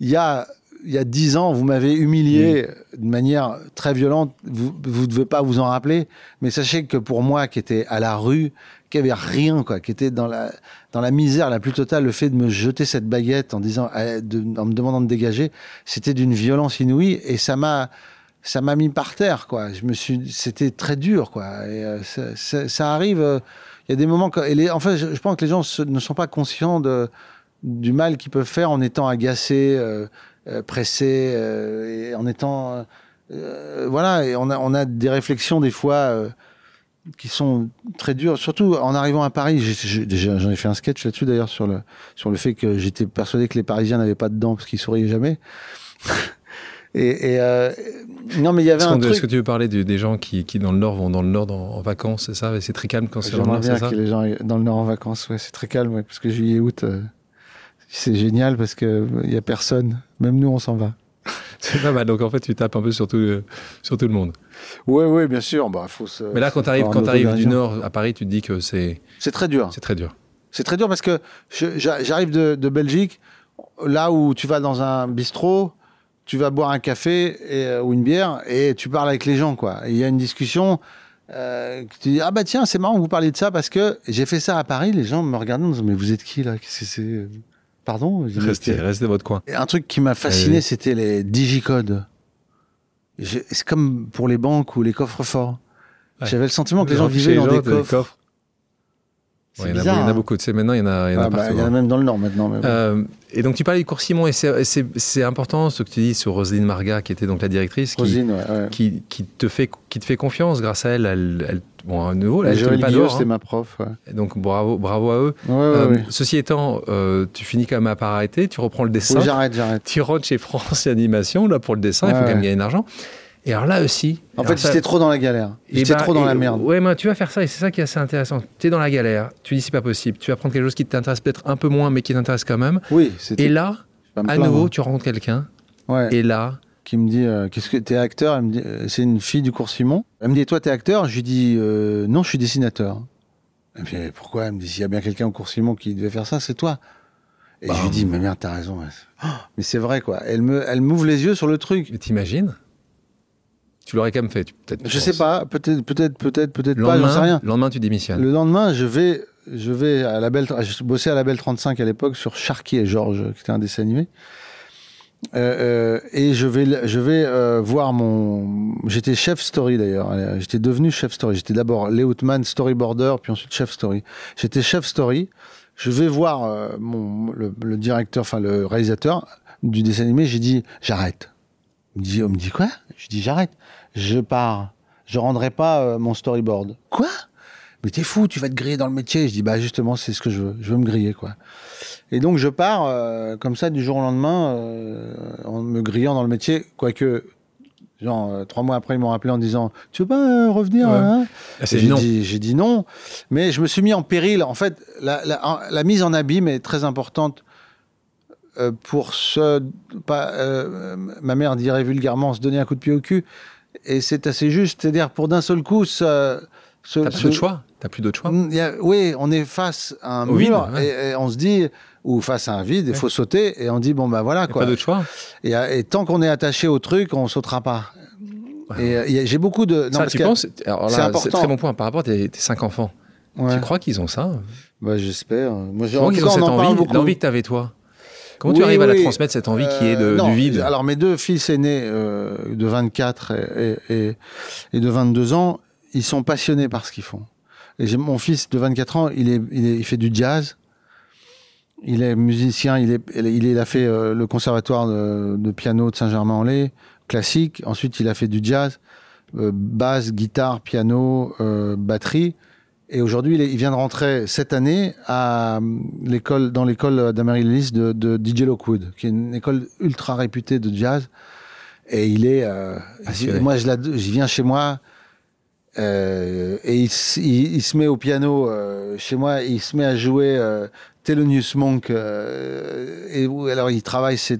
il y a, il y a dix ans, vous m'avez humilié de manière très violente. Vous, vous devez pas vous en rappeler, mais sachez que pour moi, qui était à la rue, qui avait rien, quoi, qui était dans la, dans la misère la plus totale, le fait de me jeter cette baguette en disant, en me demandant de dégager, c'était d'une violence inouïe et ça m'a, ça m'a mis par terre, quoi. Je me suis, c'était très dur, quoi. Et euh, ça, ça, arrive. Euh, il y a des moments quand, et les, en fait, je, pense que les gens ne sont pas conscients de, du mal qu'ils peuvent faire en étant agacés, euh, pressés, et en étant, voilà. Et on a, on a des réflexions des fois qui sont très durs, surtout en arrivant à Paris. J'en ai, fait un sketch là-dessus d'ailleurs sur le sur le fait que j'étais persuadé que les Parisiens n'avaient pas de dents parce qu'ils souriaient jamais. [laughs] et, et euh, non, mais il y avait un truc. Est-ce que tu veux parler des gens qui, qui, dans le Nord vont dans le Nord en, vacances, c'est ça? C'est très calme quand c'est dans le Nord, c'est ça? les gens dans le Nord en vacances, ouais, c'est très calme, ouais, parce que juillet août, euh, c'est génial parce que il y a personne. Même nous, on s'en va. [laughs] c'est pas mal. Donc en fait, tu tapes un peu sur tout, sur tout le monde. Oui, oui, bien sûr. Bah, faut Mais là, quand tu arrives, quand arrives du Nord à Paris, tu te dis que c'est. C'est très dur. C'est très dur. C'est très dur parce que j'arrive de, de, Belgique, là où tu vas dans un bistrot, tu vas boire un café et, euh, ou une bière et tu parles avec les gens, quoi. Il y a une discussion. Euh, tu dis ah bah tiens c'est marrant que vous parliez de ça parce que j'ai fait ça à Paris les gens me regardent en disant mais vous êtes qui là? Qu'est-ce que c'est? Pardon restez restez votre coin. Et un truc qui m'a fasciné c'était les digicodes. C'est comme pour les banques ou les coffres forts. J'avais le sentiment que les gens vivaient dans des coffres. Il, y en a, hein. beaucoup. Tu sais, maintenant, il y en a, y en a, ah, bah, il y en a même dans le Nord maintenant. Euh, et donc, tu parlais du cours Simon, et c'est important ce que tu dis sur Roselyne Marga, qui était donc la directrice, qui, qui, qui, te fait, qui te fait confiance. Grâce à elle, elle, bon, à nouveau, elle ne pas d'or. c'était ma prof. donc, bravo, bravo à eux. Euh, ceci étant, euh, tu finis quand même par arrêter, tu reprends le dessin. j'arrête, j'arrête. Tu rentres chez France Animation, là, pour le dessin, il faut quand même gagner de l'argent. Et alors là aussi. En fait, c'était trop dans la galère. J'étais bah, trop dans la merde. Ouais, mais tu vas faire ça et c'est ça qui est assez intéressant. Tu es dans la galère, tu dis c'est pas possible, tu vas prendre quelque chose qui t'intéresse peut-être un peu moins, mais qui t'intéresse quand même. Oui, Et là, à nouveau, tu rencontres quelqu'un. Ouais. Et là. Qui me dit, euh, qu'est-ce que t'es acteur? Elle me dit, euh, c'est une fille du cours Simon. Elle me dit, toi t'es acteur? Je lui dis, euh, non, je suis dessinateur. Et puis pourquoi? Elle me dit, s'il y a bien quelqu'un au cours Simon qui devait faire ça, c'est toi. Et je lui bah, dis, mais merde, t'as raison. Oh, mais c'est vrai quoi. Elle me, elle m'ouvre les yeux sur le truc. Mais t'imagines? Tu l'aurais quand même fait, peut-être. Je sais pas, peut-être, peut-être, peut-être, peut-être pas, j'en sais rien. Le lendemain, tu démissionnes. Le lendemain, je vais, je vais à la belle, je bossais à la Belle 35 à l'époque sur Sharky et Georges, qui était un dessin animé. Euh, euh, et je vais, je vais euh, voir mon. J'étais chef story d'ailleurs. J'étais devenu chef story. J'étais d'abord Leoutman storyboarder, puis ensuite chef story. J'étais chef story. Je vais voir mon, le, le, directeur, enfin le réalisateur du dessin animé. J'ai dit j'arrête. On me dit, on me dit quoi? Je dis j'arrête je pars, je rendrai pas euh, mon storyboard. Quoi? Mais t'es fou, tu vas te griller dans le métier. Je dis bah justement c'est ce que je veux, je veux me griller quoi. Et donc je pars euh, comme ça du jour au lendemain euh, en me grillant dans le métier, quoique genre trois mois après ils m'ont rappelé en disant tu veux pas revenir hein? Ah, J'ai dit, non, mais je me suis mis en péril. En fait, la, la, la mise en abîme est très importante pour ce, pas, ma mère dirait vulgairement, se donner un coup de pied au cul et c'est assez juste. C'est-à-dire, pour d'un seul coup, ce, ce, T'as plus de choix T'as plus d'autre choix mm, Oui, on est face à un mur et, on se dit, ou face à un vide, il faut sauter et on dit, bon, ben voilà. quoi. Pas d'autre choix. Et, tant qu'on est attaché au truc, on sautera pas. Et j'ai beaucoup de. Non, Ça, tu penses C'est un très bon point par rapport à tes, cinq enfants. Tu crois qu'ils ont ça? Bah, j'espère. Moi, j'ai en envie, l'envie que tu avais toi? Comment tu Oui, arrives à la transmettre cette envie qui est de- Euh, non, du vide Alors mes deux fils aînés euh, de 24 et, et, et- et de 22 ans, ils sont passionnés par ce qu'ils font. Et mon fils de 24 ans, il est, il est, il fait du jazz. Il est musicien, il est, il, est- il a fait euh, le conservatoire de, de piano de Saint-Germain-en-Laye, classique. Ensuite, il a fait du jazz, euh, basse, guitare, piano, euh, batterie. Et aujourd'hui, il, vient de rentrer cette année à euh, l'école, dans l'école d'Amaryllis de, de DJ Lockwood, qui est une école ultra réputée de jazz. Et il est, euh, moi, je, viens chez moi euh, et il, s- il- il se met au piano euh, chez moi, il se met à jouer euh, Thelonious Monk. et alors, il travaille ce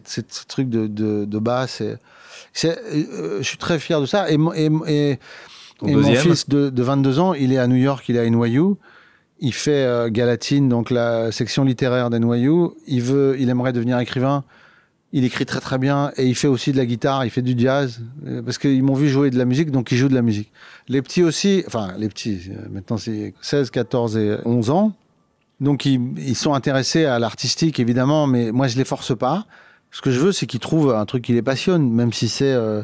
truc de, de, de basse. et- je suis très fier de ça. Et, mon- et, et, Ton et mon deuxième fils de, de 22 ans, il est à New York, il est à NYU. Il fait euh, Galatine, donc la section littéraire d'NYU. Il veut, il aimerait devenir écrivain. Il écrit très très bien et il fait aussi de la guitare, il fait du jazz euh, parce qu'ils m'ont vu jouer de la musique, donc il joue de la musique. Les petits aussi, enfin les petits, euh, maintenant c'est 16, 14 et 11 ans, donc ils, ils sont intéressés à l'artistique évidemment, mais moi je les force pas. Ce que je veux, c'est qu'ils trouvent un truc qui les passionne, même si c'est euh,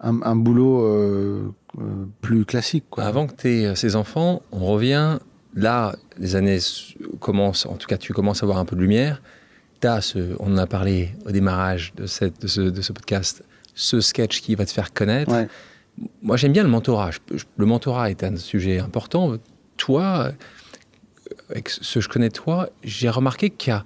un, un boulot euh, euh, plus classique. Quoi. Avant que tu aies ces enfants, on revient. Là, les années commencent, en tout cas, tu commences à avoir un peu de lumière. T'as ce, on en a parlé au démarrage de, cette, de, ce, de ce podcast, ce sketch qui va te faire connaître. Ouais. Moi, j'aime bien le mentorat. Je- je- le mentorat est un sujet important. Toi, avec ce que je connais de toi, j'ai remarqué qu'il y a,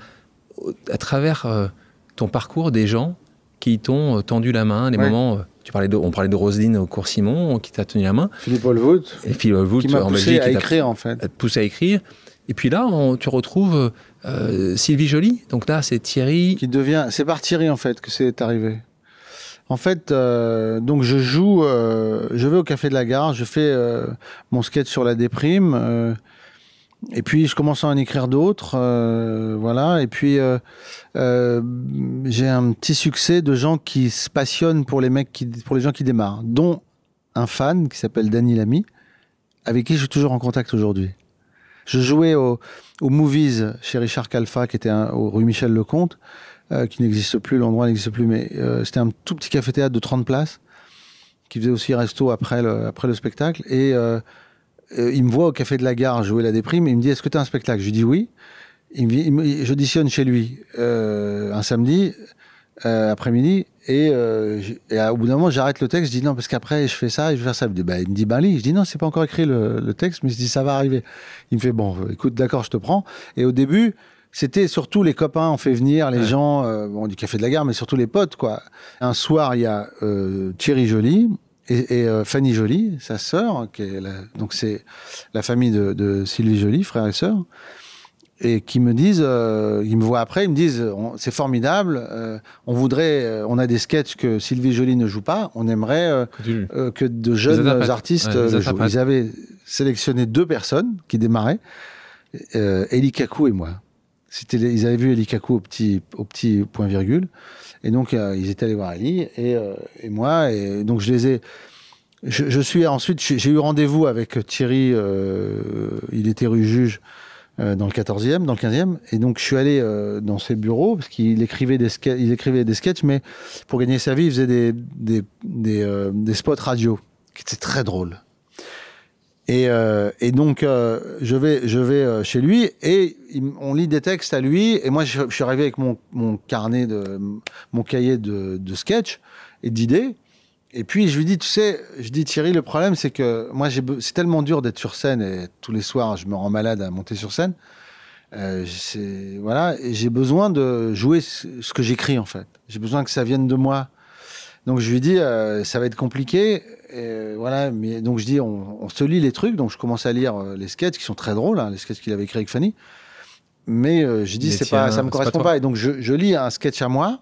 à travers euh, ton parcours, des gens qui t'ont euh, tendu la main, des Ouais. moments. Tu parlais de, on parlait de Roselyne au cours Simon, qui t'a tenu la main. Philippe Holwood, Et euh, vous, qui tu- m'a poussé à qui écrire en fait. te poussé à écrire. Et puis là, on- tu retrouves euh, Sylvie Joly. Donc là, c'est Thierry. qui devient. C'est par Thierry en fait que c'est arrivé. En fait, euh, donc je joue, euh, je vais au café de la gare, je fais mon sketch sur la déprime, et puis je commence à en écrire d'autres, euh, voilà. Et puis euh, euh, j'ai un petit succès de gens qui se passionnent pour les mecs, pour les gens qui démarrent, dont un fan qui s'appelle Danny Lamy, avec qui je suis toujours en contact aujourd'hui. Je jouais au, Movies chez Richard Calfa, qui était au rue Michel Lecomte, qui n'existe plus, l'endroit n'existe plus, mais c'était un tout petit café-théâtre de 30 places, qui faisait aussi resto après le, après le spectacle. Et euh, il me voit au café de la gare jouer la déprime, et il me dit Est-ce que tu as un spectacle? Je lui dis oui. Il me, il me- j'auditionne chez lui euh, un samedi euh, après-midi, et, j'- et à- au bout d'un moment, j'arrête le texte, je dis non, parce qu'après, je fais ça et je vais faire ça. Il me dit, bah, il me dit, ben, lis. Je dis non, c'est pas encore écrit le, le texte, mais je dis, ça va arriver. Il me fait, bon, écoute, d'accord, je te prends. Et au début, c'était surtout les copains, on fait venir les Ouais. gens euh, bon, du café de la gare, mais surtout les potes, quoi. Un soir, il y a euh, Thierry Joly et, et, euh, Fanny Joly, sa sœur, qui est la- donc c'est la famille de, de Sylvie Joly, frère et sœur, et qui me disent, euh, ils me voient après, ils me disent, c'est formidable, euh, on voudrait, euh, on a des sketchs que Sylvie Joly ne joue pas, on aimerait euh, que euh, que de jeunes artistes Ouais, jouent. Ils avaient sélectionné deux personnes qui démarraient, euh, Eli Kaku et moi. C'était, ils avaient vu Eli Kaku au petit, au petit point virgule, et donc euh, ils étaient allés voir et, euh, et moi, et donc je les ai. Je, suis ensuite, j'ai eu rendez-vous avec Thierry. euh, il était rue Juge dans le 14e, dans le 15e, et donc je suis allé dans ses bureaux parce qu'il écrivait des écrivait des sketchs, mais pour gagner sa vie, il faisait des des des, des spots radio qui étaient très drôles. Et, euh, et donc euh, je vais je vais euh, chez lui et on lit des textes à lui et moi je, suis arrivé avec mon, mon carnet de mon cahier de, de sketch et d'idées. Et puis je lui dis tu sais je dis Thierry le problème c'est que moi c'est tellement dur d'être sur scène et tous les soirs je me rends malade à monter sur scène. Euh, voilà j'ai besoin de jouer ce que j'écris en fait. J'ai besoin que ça vienne de moi donc je lui dis euh, ça va être compliqué. Et voilà. Mais donc je dis on, on se lit les trucs. Donc je commence à lire euh, les sketchs qui sont très drôles hein, les sketchs qu'il avait écrits avec Fanny. Mais euh, je dis c'est pas ça me pas correspond pas, et donc je, je lis un sketch à moi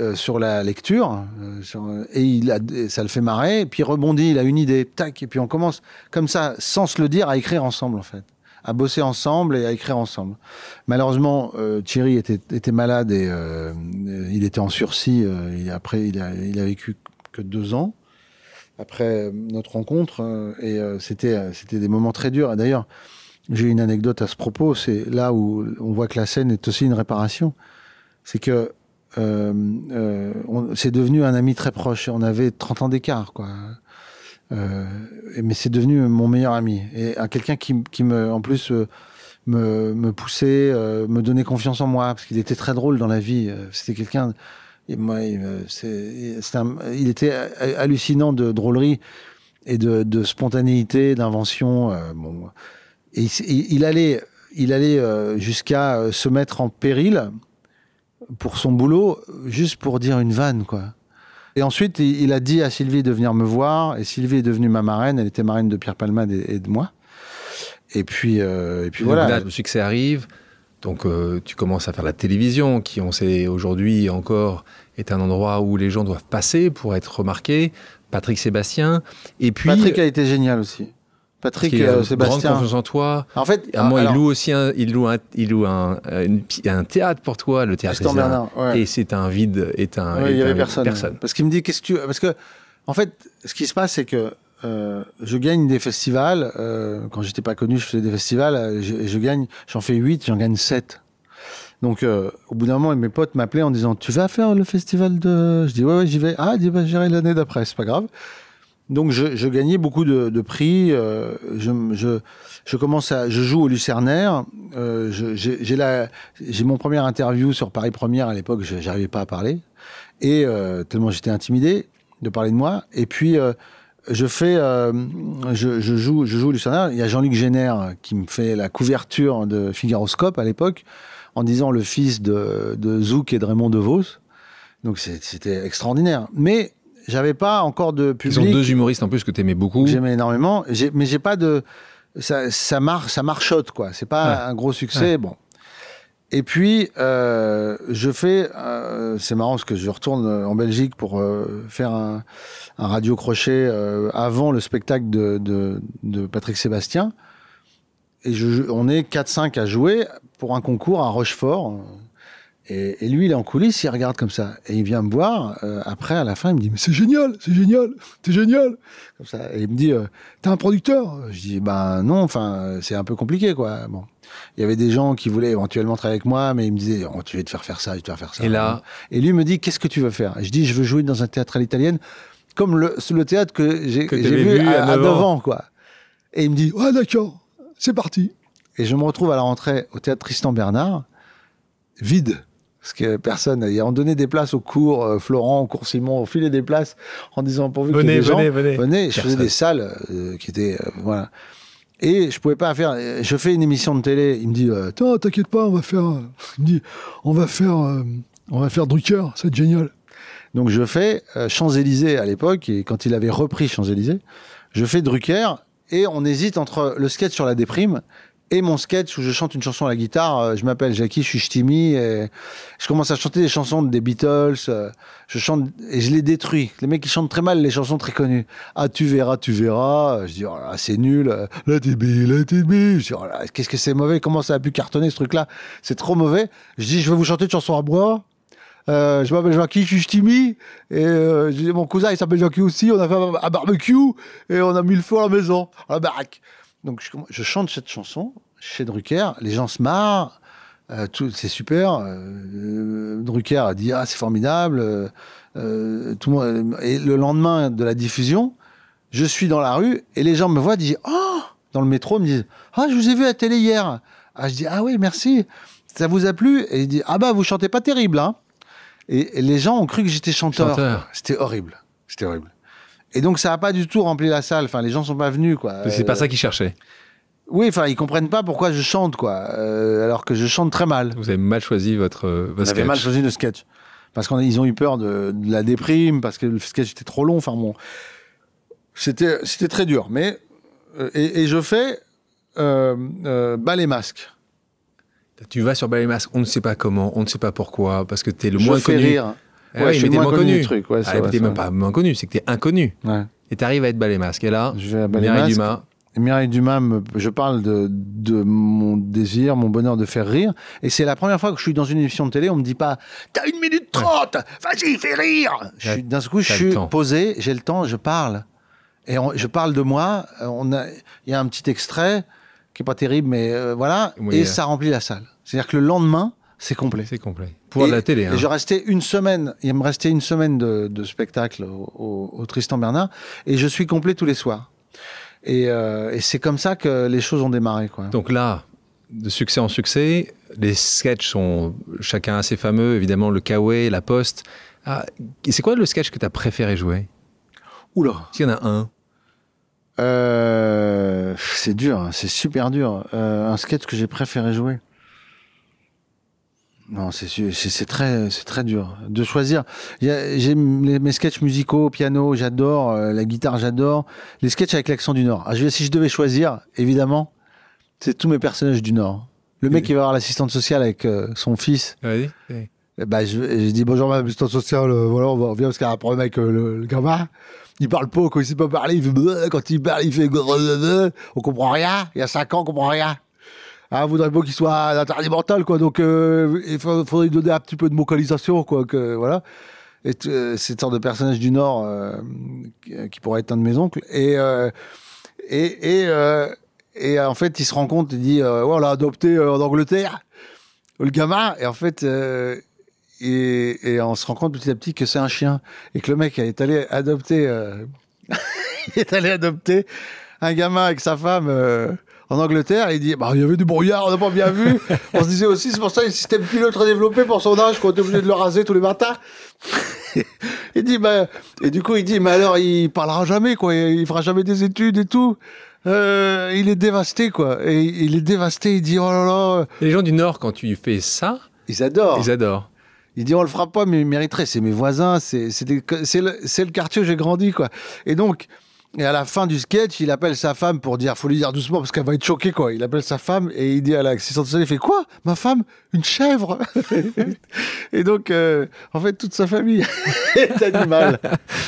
euh, sur la lecture euh, sur- et il a, et ça le fait marrer. Et puis il rebondit il a une idée. Tac. Et puis on commence comme ça sans se le dire à écrire ensemble en fait à bosser ensemble et à écrire ensemble. Malheureusement, euh, Thierry était, malade et euh, il était en sursis. euh, après, il a, vécu que deux ans après notre rencontre. et c'était, c'était des moments très durs. D'ailleurs, j'ai une anecdote à ce propos. C'est là où on voit que la scène est aussi une réparation. C'est que c'est devenu un ami très proche. On avait 30 ans d'écart, quoi. Euh, mais c'est devenu mon meilleur ami et quelqu'un qui, qui, me, en plus, euh, me, me poussait, euh, me donnait confiance en moi parce qu'il était très drôle dans la vie. C'était quelqu'un, moi, c'est, il était hallucinant de drôlerie et de, de spontanéité, d'invention. bon, et il, allait, il allait jusqu'à se mettre en péril pour son boulot, juste pour dire une vanne, quoi. Et ensuite, il, a dit à Sylvie de venir me voir. Et Sylvie est devenue ma marraine. Elle était marraine de Pierre Palmade et, de moi. Et puis, euh, et puis voilà. le succès arrive. Donc, euh, tu commences à faire la télévision, qui, on sait aujourd'hui encore, est un endroit où les gens doivent passer pour être remarqués. Patrick Sébastien. Et puis. Patrick a été génial aussi. Patrick euh, Sébastien. Grande confiance en toi. En fait, il loue aussi un, il loue un, il loue un, un théâtre pour toi, le théâtre. Bernard, Et c'est un vide, est un. il y avait personne. personne. Parce qu'il me dit qu'est-ce que tu, parce que, en fait, ce qui se passe, c'est que euh, je gagne des festivals. Euh, quand j'étais pas connu, je faisais des festivals. Euh, je, je gagne, j'en fais 8, j'en gagne 7. Donc, euh, au bout d'un moment, mes potes m'appelaient en disant Tu vas faire le festival de. Je dis Ouais, ouais, j'y vais. Ah, dis, bah, j'irai l'année d'après, c'est pas grave. Donc je, gagnais beaucoup de, prix. Euh, je, commence à, je joue au Lucernaire. Euh, j'ai mon premier interview sur Paris Première à l'époque. J'arrivais pas à parler et euh, tellement j'étais intimidé de parler de moi. Et puis je fais, je, joue, je joue au Lucernaire. Il y a Jean-Luc Génère qui me fait la couverture de Figaroscope à l'époque en disant le fils de, de Zouk et de Raymond DeVos. Donc c'était extraordinaire. Mais j'avais pas encore de public. Ils ont deux humoristes en plus que tu aimais beaucoup. J'aimais énormément, mais j'ai pas de ça, ça marche, ça marchote quoi. C'est pas un gros succès, bon. Et puis euh, je fais, euh, c'est marrant parce que je retourne en Belgique pour euh, faire un, un radio crochet euh, avant le spectacle de, de, de Patrick Sébastien. Et je, on est 4-5 à jouer pour un concours à Rochefort et, et, lui, il est en coulisses, il regarde comme ça. Et il vient me voir. Euh, après, à la fin, il me dit, mais c'est génial, c'est génial, c'est génial. Comme ça. Et il me dit, euh, t'es un producteur? Je dis, ben non, enfin, c'est un peu compliqué, quoi. Bon. Il y avait des gens qui voulaient éventuellement travailler avec moi, mais ils me disaient, oh, tu vas te faire faire ça, tu vas faire faire ça. Et là Et lui me dit, qu'est-ce que tu veux faire? Je dis, je veux jouer dans un théâtre à l'italienne, comme le, le théâtre que j'ai vu, vu, à, à 9 ans. quoi. Et il me dit, ouais, d'accord, c'est parti. Et je me retrouve à la rentrée au théâtre Tristan Bernard, vide parce que personne, on donnait des places au cours, euh, Florent, au cours Simon, on filait des places en disant pourvu que les gens venez, venez. Je faisais des salles euh, qui étaient, euh, voilà. Et je pouvais pas faire. Je fais une émission de télé. Il me dit, attends, t'inquiète pas, on va faire. Il me dit, on va faire, on va faire Drucker, c'est génial. Donc je fais Champs Élysées à l'époque et quand il avait repris Champs Élysées, je fais Drucker et on hésite entre le sketch sur la déprime et mon sketch où je chante une chanson à la guitare. Euh, je m'appelle Jackie, je suis ch'timi et je commence à chanter des chansons des Beatles. Euh, je chante et je les détruis. Les mecs qui chantent très mal les chansons très connues. Ah tu verras, tu verras. Je dis oh là, c'est nul. Be, let it be. Je dis oh là, qu'est-ce que c'est mauvais. Comment ça a pu cartonner ce truc-là? C'est trop mauvais. Je dis je vais vous chanter une chanson à boire. Euh, je m'appelle Jackie, je suis ch'timi. Et euh, mon cousin, il s'appelle Jackie aussi. On a fait un barbecue et on a mis le feu à la maison, à la baraque. Donc je, chante cette chanson chez Drucker, les gens se marrent, euh, c'est super. Euh, Drucker a dit ah c'est formidable. Euh, tout le monde, et le lendemain de la diffusion, je suis dans la rue et les gens me voient disent oh dans le métro me disent ah je vous ai vu à la télé hier. Ah je dis ah oui merci. Ça vous a plu? Et il dit ah bah vous chantez pas terrible hein. Et, les gens ont cru que j'étais chanteur. chanteur. C'était horrible. C'était horrible. Et donc ça n'a pas du tout rempli la salle. Enfin, les gens sont pas venus, quoi. C'est pas ça qu'ils cherchaient. Oui, enfin, ils comprennent pas pourquoi je chante, quoi. Euh, alors que je chante très mal. Vous avez mal choisi votre, euh, votre sketch. mal choisi le sketch. Parce qu'ils ont eu peur de, la déprime, parce que le sketch était trop long. Enfin bon, c'était c'était très dur. Mais euh, et, je fais euh, euh, ballet masque. Tu vas sur ballet masque. On ne sait pas comment, on ne sait pas pourquoi, parce que tu es le moins fais connu. rire. Eh ouais, mais t'es moins connu. Truc. Ouais, ah, t'es même pas moins connu, c'est que t'es inconnu. Ouais. Et t'arrives à être balai masque. Et là, je vais à Mireille Dumas. Mireille Dumas, je parle de, de, mon désir, mon bonheur de faire rire. Et c'est la première fois que je suis dans une émission de télé, on me dit pas T'as une minute trente, vas-y, fais rire D'un coup, je suis posé, j'ai le temps, je parle. Et je parle de moi. Il y a un petit extrait qui est pas terrible, mais euh, voilà. Oui, et euh. ça remplit la salle. C'est-à-dire que le lendemain, c'est complet. C'est complet. Pour Et- la télé. Hein. et je restais une semaine, il me restait une semaine de, de spectacle au, au- au Tristan Bernard, et je suis complet tous les soirs. Et, euh, et c'est comme ça que les choses ont démarré, quoi. Donc là, de succès en succès, les sketchs sont chacun assez fameux, évidemment le Kawaii, la Poste. Ah, c'est quoi le sketch que tu as préféré jouer? Oula. S'il y en a un. Euh, c'est dur, hein, c'est super dur. Euh, un sketch que j'ai préféré jouer. Non, c'est très c'est très dur de choisir. J'ai mes sketchs musicaux, au piano, j'adore euh, la guitare, j'adore les sketchs avec l'accent du Nord. Ah, je si je devais choisir, évidemment, c'est tous mes personnages du Nord. Le mec qui va voir l'assistante sociale avec euh, son fils. Vas-y. Eh ben, je, je dis bonjour madame l'assistante sociale, euh, voilà, on va- on vient parce qu'il y a un problème avec euh, le, le gamin. Il parle pas, quand il sait pas parler, il fait quand il parle, il fait on comprend rien. Il y a 5 ans, on comprend rien. Ah, voudrez pas qu'il soit interdit mental, quoi. Donc, euh, il fa- faudrait lui donner un petit peu de vocalisation, quoi. Que, voilà. Et euh, c'est une sorte de personnage du Nord euh, qui, qui pourrait être un de mes oncles. Et, euh, et, et, euh, en fait, il se rend compte, il dit, euh, ouais, on l'a adopté euh, en Angleterre, le gamin. Et en fait, euh, et, on se rend compte petit à petit que c'est un chien et que le mec est allé adopter, euh, [laughs] est allé adopter un gamin avec sa femme euh, en Angleterre. Et il dit, bah, il y avait du brouillard, on n'a pas bien vu. on se disait aussi, c'est pour ça, il un système pilote très développé pour son âge, qu'on était obligé de le raser tous les matins. [laughs] il dit, bah, et du coup, il dit, mais alors, il parlera jamais, quoi. Il fera jamais des études et tout. Euh, il est dévasté, quoi. Et il est dévasté. Il dit, oh là là. Les gens du Nord, quand tu fais ça, Ils adorent. ils adorent. Il dit on le fera pas, mais il mériterait. C'est mes voisins, c'est le, c'est le quartier où j'ai grandi, quoi. Et donc, et à la fin du sketch, il appelle sa femme pour dire, faut lui dire doucement parce qu'elle va être choquée, quoi. Il appelle sa femme et il dit à l'assistante sociale, il fait quoi? Ma femme? Une chèvre? [laughs] Et donc, euh, en fait, toute sa famille [laughs] est animale.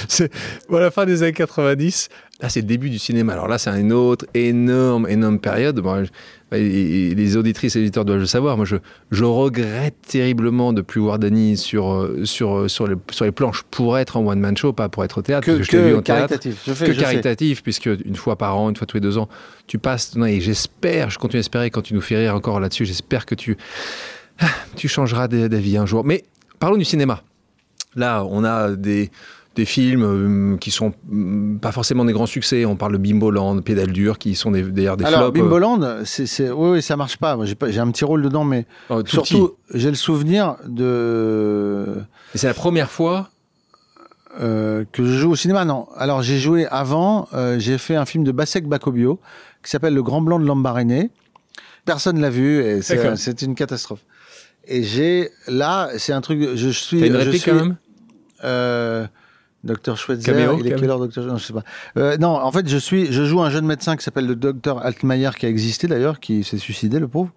C'est bon, à la fin des années 90. Là, c'est le début du cinéma. Alors là, c'est une autre énorme, énorme période. Bon, je- et- et les auditrices et éditeurs doivent le savoir. Moi, je, je regrette terriblement de ne plus voir Dany sur, euh, sur, euh, sur, les, sur les planches pour être en one-man show, pas pour être au théâtre. Que, que je t'ai vu que en théâtre. caritatif. Je fais, Que je sais. caritatif, puisque une fois par an, une fois tous les deux ans, tu passes. non, et j'espère, je continue à espérer quand tu nous fais rire encore là-dessus, j'espère que tu, ah, tu changeras d'avis un jour. Mais parlons du cinéma. Là, on a des, des films euh, qui sont mm, pas forcément des grands succès. On parle de Bimboland, Pédale Dure, qui sont des- d'ailleurs des, Alors, flops. euh, Bimboland, c'est, c'est, oui, oui, ça marche pas. Moi, j'ai, pas, j'ai un petit rôle dedans, mais euh, tout surtout, j'ai le souvenir de. Et c'est la première fois? Euh, que je joue au cinéma, non. Alors j'ai joué avant, euh, j'ai fait un film de Basek Bakobio qui s'appelle Le Grand Blanc de Lambaréné. Personne l'a vu et c'est, une catastrophe. Et j'ai là, c'est un truc. Je suis. T'as une je réplique suis, quand même? euh, Docteur Schweitzer, Caméo, il est quelle heure, Docteur Non, je sais pas. Euh, non, en fait, je suis, je joue un jeune médecin qui s'appelle le Docteur Altmaier, qui a existé d'ailleurs, qui s'est suicidé, le pauvre,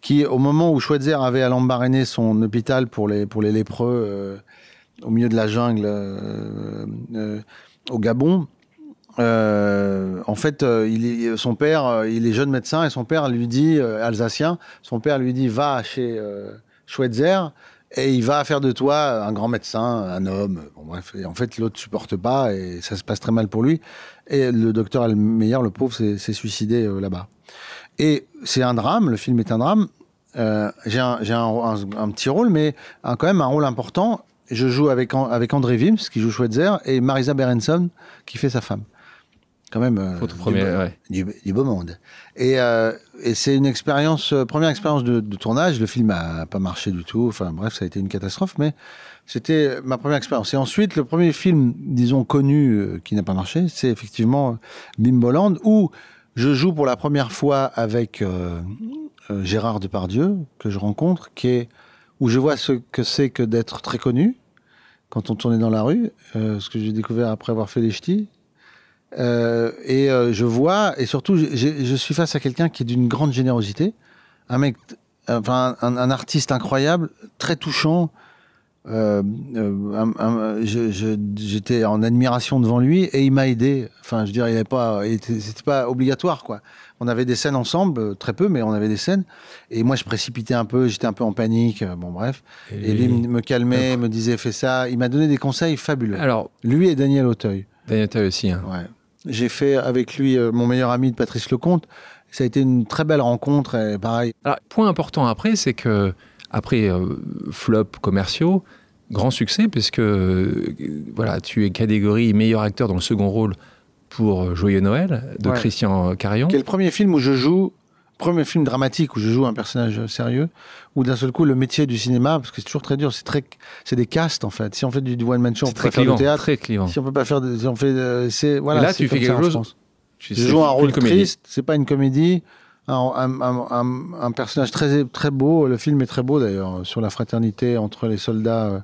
qui, au moment où Schweitzer avait à Lambaréné son hôpital pour les pour les lépreux euh, au milieu de la jungle euh, au Gabon. en fait, il est, son père, il est jeune médecin et son père lui dit, alsacien, son père lui dit va chez Schweitzer et il va faire de toi un grand médecin, un homme. Bon, bref, et en fait, l'autre supporte pas et ça se passe très mal pour lui. Et le docteur Almeyer, le pauvre, s'est suicidé euh, là-bas. Et c'est un drame, le film est un drame. Euh, j'ai un, j'ai un, un- un petit rôle, mais un- quand même un rôle important. Je joue avec, avec André Wims, qui joue Schweitzer, et Marisa Berenson, qui fait sa femme. Quand même. euh, du premier, beau- ouais. du, du beau monde. Et, euh, et c'est une expérience, euh, première expérience de, tournage. Le film a pas marché du tout. Enfin bref, ça a été une catastrophe, mais c'était ma première expérience. Et ensuite, le premier film, disons connu, euh, qui n'a pas marché, c'est effectivement Bimboland, où je joue pour la première fois avec euh, euh, Gérard Depardieu, que je rencontre, qui est où je vois ce que c'est que d'être très connu quand on tournait dans la rue, euh, ce que j'ai découvert après avoir fait les ch'tis. Euh, et euh, je vois, et surtout, je suis face à quelqu'un qui est d'une grande générosité, un mec, enfin, un, un artiste incroyable, très touchant. Euh, J'étais en admiration devant lui et il m'a aidé. Enfin, je veux dire, il n'avait pas, c'était pas obligatoire, quoi. On avait des scènes ensemble, très peu, mais on avait des scènes. Et moi, je précipitais un peu, j'étais un peu en panique. Bon, bref. Et lui me me calmait, me disait fais ça. Il m'a donné des conseils fabuleux. Alors, Lui et Daniel Auteuil. Daniel Tay aussi. hein. Ouais. J'ai fait avec lui euh, mon meilleur ami de Patrice Lecomte. Ça a été une très belle rencontre, et pareil. Alors, point important après, c'est que après euh, flop commerciaux, grand succès, puisque euh, voilà, tu es catégorie meilleur acteur dans le second rôle pour Joyeux Noël de Ouais. Christian Carillon. Qui est le premier film où je joue, premier film dramatique où je joue un personnage sérieux, où d'un seul coup le métier du cinéma, parce que c'est toujours très dur, c'est très, c'est des castes en fait. Si on fait du, du one man show, on peut très pas faire clivant. du théâtre. Très clivant. Si on peut pas faire, de, si on fait, euh, c'est voilà. Et là, tu fais quelque chose-. Tu Je joue un rôle triste, c'est pas une comédie. Un, un- un- un- un personnage très, très beau. Le film est très beau d'ailleurs, sur la fraternité entre les soldats euh,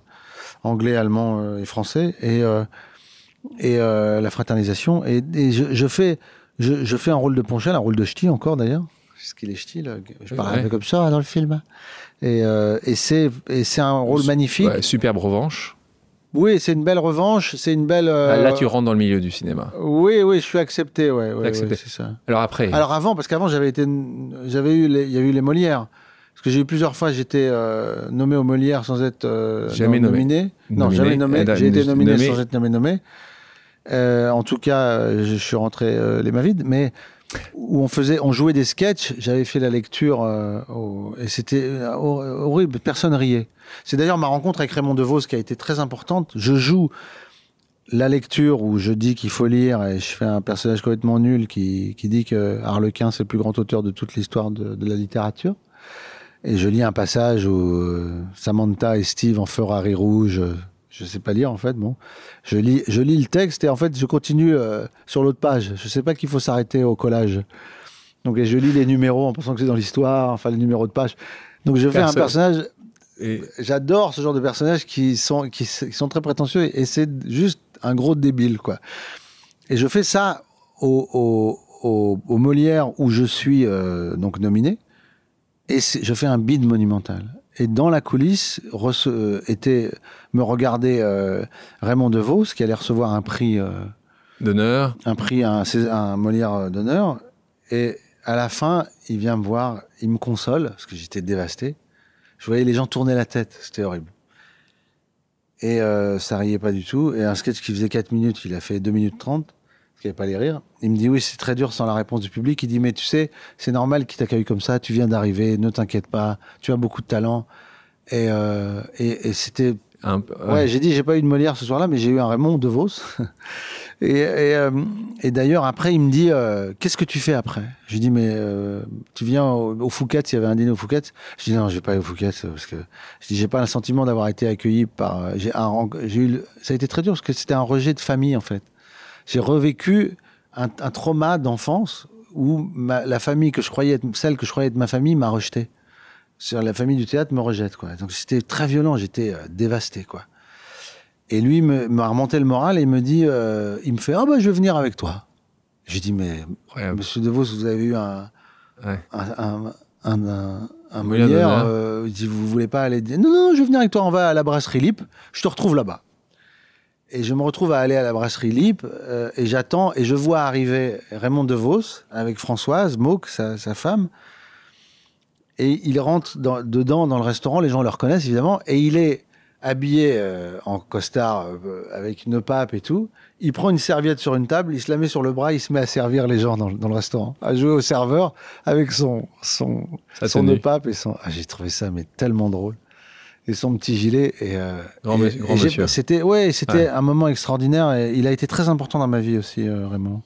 anglais, allemands euh, et français, et, euh, et la fraternisation. Et, et je, je fais, je, je fais un rôle de Ponchel, un rôle de ch'ti encore d'ailleurs. Ce qu'il est ch'ti, là. je parle Ouais. un peu comme ça dans le film. Et, euh, et c'est un rôle magnifique. Ouais, superbe revanche. Oui, c'est une belle revanche, c'est une belle. euh, Ah, Là, tu rentres dans le milieu du cinéma. Oui, oui, je suis accepté, ouais, ouais, accepté. ouais, c'est ça. Alors après, Alors avant, parce qu'avant j'avais été, j'avais eu, les, il y a eu les Molières, parce que j'ai eu plusieurs fois, j'étais euh, nommé aux Molières sans être euh, Jamais nommé. nominé. Non, Nominé. jamais nommé. J'ai été nominé nommé. sans être nommé nommé. Euh, en tout cas, euh, je suis rentré euh, les mains vides, mais où on faisait, on jouait des sketchs. J'avais fait la lecture euh, et c'était euh, hor- horrible. Personne riait. C'est d'ailleurs ma rencontre avec Raymond DeVos qui a été très importante. Je joue la lecture où je dis qu'il faut lire et je fais un personnage complètement nul qui, qui dit que Harlequin c'est le plus grand auteur de toute l'histoire de, de la littérature. Et je lis un passage où euh, Samantha et Steve en Ferrari rouge, je sais pas lire en fait, bon. Je lis, je lis le texte et en fait je continue euh, sur l'autre page. Je sais pas qu'il faut s'arrêter au collage. Donc et je lis les numéros en pensant que c'est dans l'histoire, enfin les numéros de page. Donc je fais un personnage et- j'adore ce genre de personnages qui sont, qui, sont très prétentieux et c'est juste un gros débile, quoi. Et je fais ça au, au, au, au Molière où je suis euh, donc nominé et je fais un bid monumental. Et dans la coulisse euh, était me regarder euh, Raymond DeVos qui allait recevoir un prix, euh, d'honneur. un prix, un, un Molière euh, d'honneur. Et à la fin, il vient me voir, il me console parce que j'étais dévasté. Je voyais les gens tourner la tête, c'était horrible. Et euh, ça riait pas du tout. Et un sketch qui faisait 4 minutes, il a fait 2 minutes 30, parce qu'il n'y avait pas les rires. Il me dit oui, c'est très dur sans la réponse du public. Il dit mais tu sais, c'est normal qu'il t'accueille comme ça, tu viens d'arriver, ne t'inquiète pas, tu as beaucoup de talent. Et, euh, et, et c'était Un, Ouais, j'ai dit, j'ai pas eu de Molière ce soir-là, mais j'ai eu un Raymond DeVos. [laughs] et et, euh, et d'ailleurs, après, il me dit, euh, qu'est-ce que tu fais après? Je lui dis, mais tu viens au, au Fouquet, il y avait un dîner au Fouquet? Je dis, non, je vais pas aller au Fouquet, parce que je dis, j'ai pas le sentiment d'avoir été accueilli par. J'ai j'ai eu, ça a été très dur, parce que c'était un rejet de famille, en fait. J'ai revécu un, un trauma d'enfance où ma- la famille que je croyais être, celle que je croyais être ma famille m'a rejeté. La famille du théâtre me rejette, quoi. Donc c'était très violent, j'étais euh, dévasté, quoi. Et lui me- m'a remonté le moral et il me dit, euh, il me fait, ah bah je vais venir avec toi. J'ai dit, mais incroyable. Monsieur De Vos, vous avez eu un, Ouais. un, un, un, un- d'honneur. euh, il dit, vous voulez pas aller Non, non, je vais venir avec toi, on va à la brasserie Lip, je te retrouve là-bas. Et je me retrouve à aller à la brasserie Lip euh, et j'attends et je vois arriver Raymond DeVos avec Françoise, Mauque, sa, sa femme. Et il rentre dans- dedans dans le restaurant, les gens le reconnaissent évidemment, et il est habillé euh, en costard euh, avec une pape et tout. Il prend une serviette sur une table, il se la met sur le bras, il se met à servir les gens dans, le- dans le restaurant, à jouer au serveur avec son son son pape et son. Ah, j'ai trouvé ça mais tellement drôle. Et son petit gilet et, euh, Grand et- monsieur- grand et. C'était ouais, c'était Ouais. un moment extraordinaire et il a été très important dans ma vie aussi, euh, Raymond.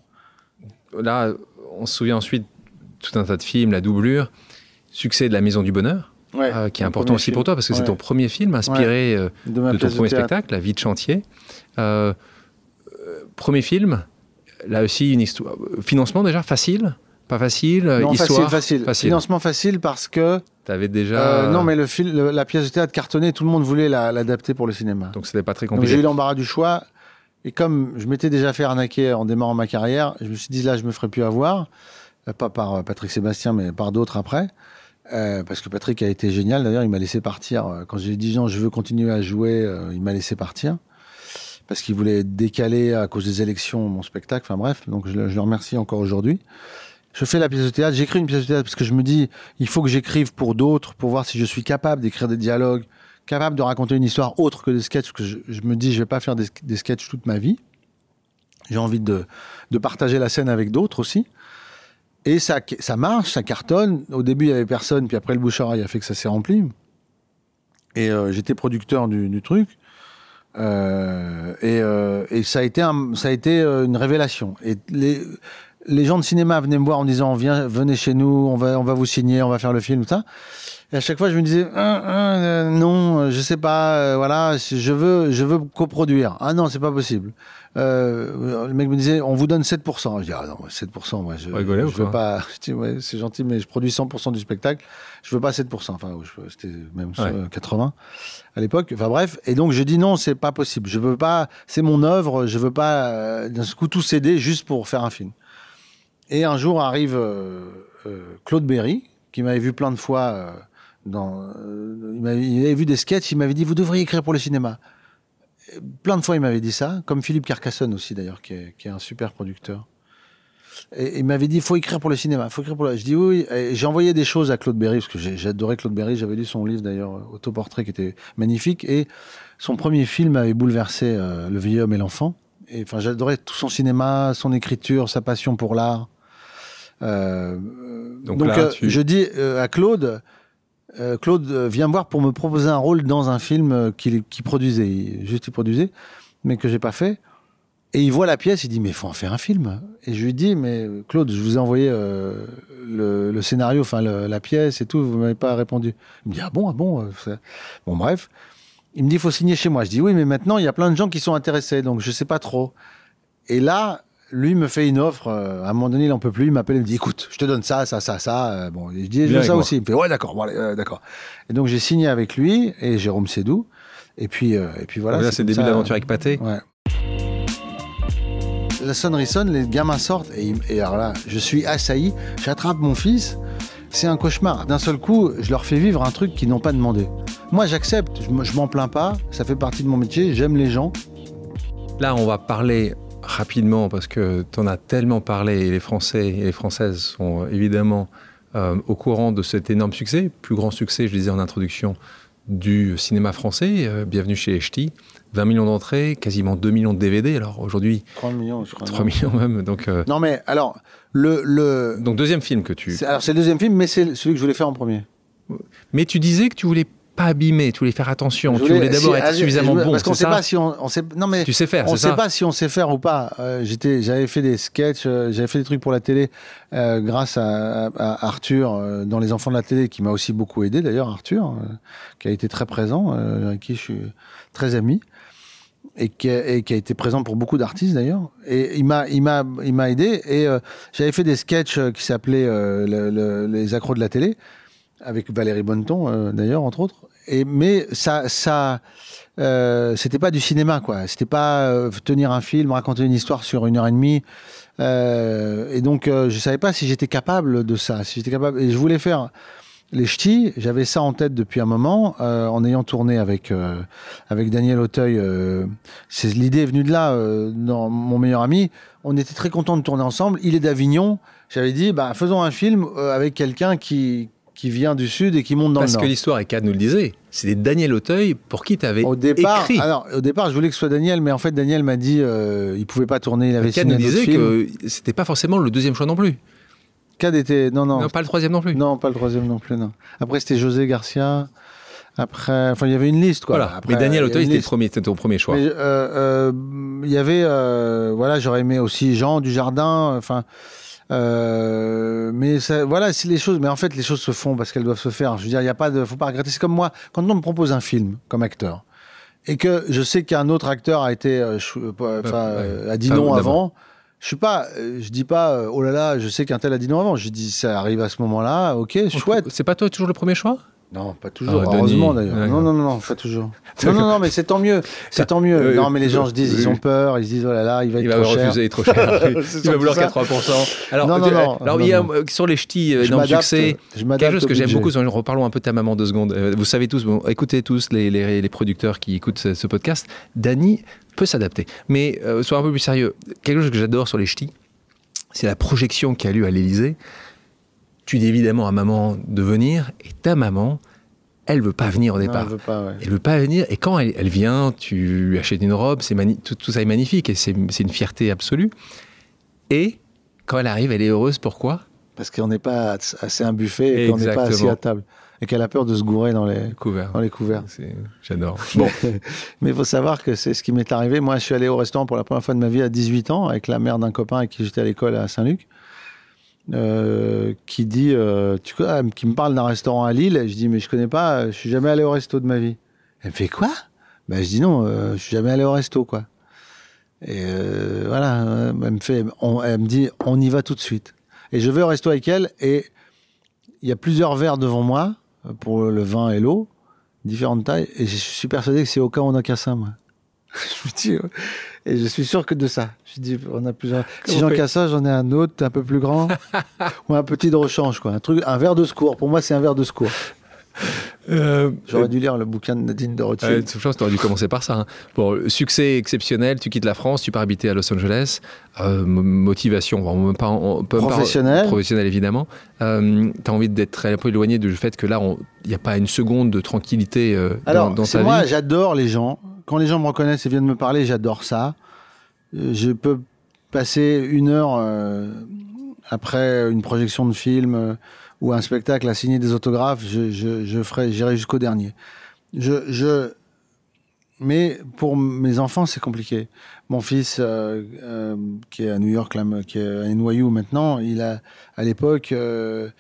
Là, on se souvient ensuite tout un tas de films, la doublure, succès de La Maison du Bonheur, Ouais, euh, qui est important aussi film. pour toi parce que c'est ton premier film inspiré euh, de, ton premier théâtre. spectacle, La vie de chantier. Euh, euh, premier film, là aussi une histoire. euh, Financement déjà facile, pas facile. euh, Non, histoire, facile, facile, Financement facile parce que T'avais déjà. euh, non, mais le film, le- la pièce de théâtre cartonnée, tout le monde voulait la- l'adapter pour le cinéma. Donc c'était pas très Donc j'ai compliqué. eu l'embarras du choix. Et comme je m'étais déjà fait arnaquer en démarrant ma carrière, je me suis dit là, je me ferai plus avoir. Euh, Pas par Patrick Sébastien, mais par d'autres après. Euh, parce que Patrick a été génial. D'ailleurs, il m'a laissé partir. Quand j'ai dit non, je veux continuer à jouer, euh, il m'a laissé partir. Parce qu'il voulait décaler à cause des élections mon spectacle. Enfin bref, donc je le remercie encore aujourd'hui. Je fais la pièce de théâtre. J'écris une pièce de théâtre parce que je me dis, il faut que j'écrive pour d'autres, pour voir si je suis capable d'écrire des dialogues, capable de raconter une histoire autre que des sketchs. Parce que je, me dis, je vais pas faire des, des sketchs toute ma vie. J'ai envie de, de partager la scène avec d'autres aussi. Et ça, ça marche, ça cartonne. Au début, il y avait personne, puis après, le bouche a fait que ça s'est rempli. Et euh, j'étais producteur du, du truc. Euh, et, euh, et, ça a été, un, ça a été euh, une révélation. Et les, les gens de cinéma venaient me voir en disant Viens, venez chez nous, on va, on va vous signer, on va faire le film, tout ça. Et à chaque fois, je me disais ah, ah, non, je sais pas, voilà, je veux, je veux coproduire. Ah non, c'est pas possible. Euh, le mec me disait, on vous donne 7%. Je dis, ah non, 7%, moi, je, Rigoler, je veux pas. [laughs] Ouais, c'est gentil, mais je produis 100% du spectacle. Je veux pas 7%. Enfin, c'était même Ouais. 80 à l'époque. Enfin bref. Et donc, je dis non, c'est pas possible. Je veux pas. C'est mon œuvre. Je veux pas euh, d'un coup tout céder juste pour faire un film. Et un jour arrive euh, euh, Claude Berry, qui m'avait vu plein de fois. euh, dans, il, avait vu des sketchs. Il m'avait dit, vous devriez écrire pour le cinéma. Plein de fois, il m'avait dit ça, comme Philippe Carcassonne aussi d'ailleurs, qui est, un super producteur. Et il m'avait dit, il faut écrire pour le cinéma, faut écrire pour le... Je dis oui, j'ai envoyé des choses à Claude Berry, parce que j'adorais Claude Berry, j'avais lu son livre d'ailleurs, Autoportrait, qui était magnifique, et son premier film avait bouleversé Le vieil homme et l'enfant. Et enfin, j'adorais tout son cinéma, son écriture, sa passion pour l'art. Euh, Donc donc là, euh, tu- je dis euh, à Claude, euh, Claude vient me voir pour me proposer un rôle dans un film qu'il produisait, juste il produisait, mais que j'ai pas fait. Et il voit la pièce, il dit mais faut en faire un film. Et je lui dis mais Claude, je vous ai envoyé euh, le, le scénario, enfin la pièce et tout, vous m'avez pas répondu. Il me dit ah bon ah bon. euh, Bon bref, il me dit faut signer chez moi. Je dis oui mais maintenant il y a plein de gens qui sont intéressés donc je sais pas trop. Et là lui me fait une offre. euh, à un moment donné il en peut plus, il m'appelle, il me dit écoute je te donne ça ça ça ça. Euh, bon et je dis je veux ça moi. aussi. Il me fait ouais d'accord bon, allez, euh, d'accord. Et donc j'ai signé avec lui et Jérôme Sédou. Et puis et puis voilà. Là, c'est le début de l'aventure avec Pathé. Ouais. La sonnerie sonne, les gamins sortent, et, et alors là, je suis assailli, j'attrape mon fils, c'est un cauchemar. D'un seul coup, je leur fais vivre un truc qu'ils n'ont pas demandé. Moi, j'accepte, je m'en plains pas, ça fait partie de mon métier, j'aime les gens. Là, on va parler rapidement parce que tu en as tellement parlé et les Français et les Françaises sont évidemment euh, au courant de cet énorme succès, plus grand succès, je disais en introduction, du cinéma français. Euh, bienvenue chez Ch'tis. 20 millions d'entrées, quasiment 2 millions de DVD. Alors aujourd'hui, 3 millions, je crois. 3 millions même. Donc, euh, Non, mais alors, le. le donc deuxième film que tu. alors, c'est le deuxième film, mais c'est celui que je voulais faire en premier. Mais tu disais que tu voulais pas abîmer, tu voulais faire attention, tu voulais d'abord si- être ah, suffisamment bon. Parce qu'on sait pas si on, on sait. Non, mais. Tu sais faire, On sait ça pas si on sait faire ou pas. Euh, j'étais, j'avais fait des sketchs, euh, j'avais fait des trucs pour la télé euh, grâce à, Arthur dans Les Enfants de la télé, qui m'a aussi beaucoup aidé d'ailleurs, Arthur, qui a été très présent, avec qui je suis très ami. Et qui, a, et qui a été présent pour beaucoup d'artistes d'ailleurs. Et il m'a, il m'a, il m'a aidé. Et j'avais fait des sketchs qui s'appelaient le- le- Les accros de la télé, avec Valérie Bonneton euh, d'ailleurs, entre autres. Et, mais ça, ça, euh, c'était pas du cinéma, quoi. C'était pas euh, tenir un film, raconter une histoire sur une heure et demie. Et donc, je savais pas si j'étais capable de ça, si j'étais capable. Et je voulais faire les ch'tis. J'avais ça en tête depuis un moment, en ayant tourné avec avec Daniel Auteuil. c'est l'idée est venue de là, dans mon meilleur ami. On était très contents de tourner ensemble. Il est d'Avignon. J'avais dit, bah, faisons un film avec quelqu'un qui qui vient du sud et qui monte dans Parce le que nord. l'histoire, et Cad nous le disait, c'était Daniel Auteuil pour qui tu avais Au départ, écrit. alors au départ, je voulais que ce soit Daniel, mais en fait, Daniel m'a dit, euh, il pouvait pas tourner, il avait Cad nous disait que c'était pas forcément le deuxième choix non plus. Cad était, non, non, Non, pas le troisième non plus. non, pas le troisième non plus, non. Après, c'était José Garcia. Après, enfin, il y avait une liste, quoi. voilà. Après, mais Daniel Auteuil, c'était premier, ton premier choix. Euh, euh, il y avait, euh, voilà, j'aurais aimé aussi Jean Dujardin, enfin, euh, mais ça, voilà, c'est les choses. Mais en fait, les choses se font parce qu'elles doivent se faire. Je veux dire, il y a pas de, faut pas regretter. C'est comme moi, quand on me propose un film comme acteur et que je sais qu'un autre acteur a été, euh, euh, ouais. euh, a dit non avant. Je suis pas, je dis pas, oh là là, je sais qu'un tel a dit non avant. Je dis, ça arrive à ce moment-là, ok, chouette. C'est pas toi toujours le premier choix? Non, pas toujours. Ah, Denis, heureusement d'ailleurs. Non, non, non, non, pas toujours. [laughs] Non, non, non, mais c'est tant mieux. C'est tant mieux. Euh, non, mais les gens euh, se disent, ils euh, ont peur, ils se disent, oh là là, il va être Il va trop cher. refuser, il est trop cher. [laughs] Il va vouloir ça. 80%. Alors, Non, non, euh, non, alors il y a euh, sur les ch'tis, euh, énorme succès. je Quelque chose que j'aime beaucoup, reparlons un peu de ta maman deux secondes. Euh, Vous savez tous, bon, écoutez tous les, les- les producteurs qui écoutent ce, ce podcast, Dany peut s'adapter. Mais euh, sois un peu plus sérieux. Quelque chose que j'adore sur les ch'tis, c'est la projection qu'il y a eu à l'Élysée. Tu dis évidemment à maman de venir, et ta maman, elle veut pas venir au Non, départ. elle veut pas, ouais. Elle veut pas venir. Et quand elle, elle vient, tu lui achètes une robe, c'est tout, tout ça est magnifique et c'est c'est une fierté absolue. Et quand elle arrive, elle est heureuse. Pourquoi? Parce qu'on n'est pas assez un buffet et qu'on n'est pas assis à table et qu'elle a peur de se gourer dans les couverts. Dans les couverts. J'adore. [laughs] Bon. Mais il faut savoir que c'est ce qui m'est arrivé. Moi, je suis allé au restaurant pour la première fois de ma vie à 18 ans avec la mère d'un copain avec qui j'étais à l'école à Saint-Luc. Euh, qui dit, euh, ah, qui me parle d'un restaurant à Lille. je dis, mais je connais pas, je suis jamais allé au resto de ma vie. Elle me fait quoi? Ben, Je dis non, euh, je suis jamais allé au resto, quoi. Et voilà, elle me, fait, elle me dit, on y va tout de suite. Et je vais au resto avec elle et il y a plusieurs verres devant moi pour le vin et l'eau, différentes tailles, et je suis persuadé que c'est au cas où on a qu'à moi. [laughs] je me dis, et je suis sûr que de ça. Je dis, on a plusieurs. si j'en casse ça, j'en ai un autre, un peu plus grand, [laughs] ou un petit de rechange, quoi. Un truc, un verre de secours. Pour moi, c'est un verre de secours. Euh, J'aurais dû lire le bouquin de Nadine de Rothschild. Euh, tu aurais dû commencer par ça. Hein. Bon, succès exceptionnel, tu quittes la France, tu pars habiter à Los Angeles. Euh, motivation, pas, professionnelle. professionnelle évidemment. Euh, tu as envie d'être un peu éloigné du fait que là, il n'y a pas une seconde de tranquillité Alors, dans, dans moi, j'adore les gens. Quand les gens me reconnaissent et viennent me parler, j'adore ça. Je peux passer une heure après une projection de film ou un spectacle à signer des autographes, je, ferai, j'irai jusqu'au dernier. Je, mais pour mes enfants, c'est compliqué. Mon fils, euh, euh, qui est à New York, qui est à NYU maintenant, il a, à l'époque, euh,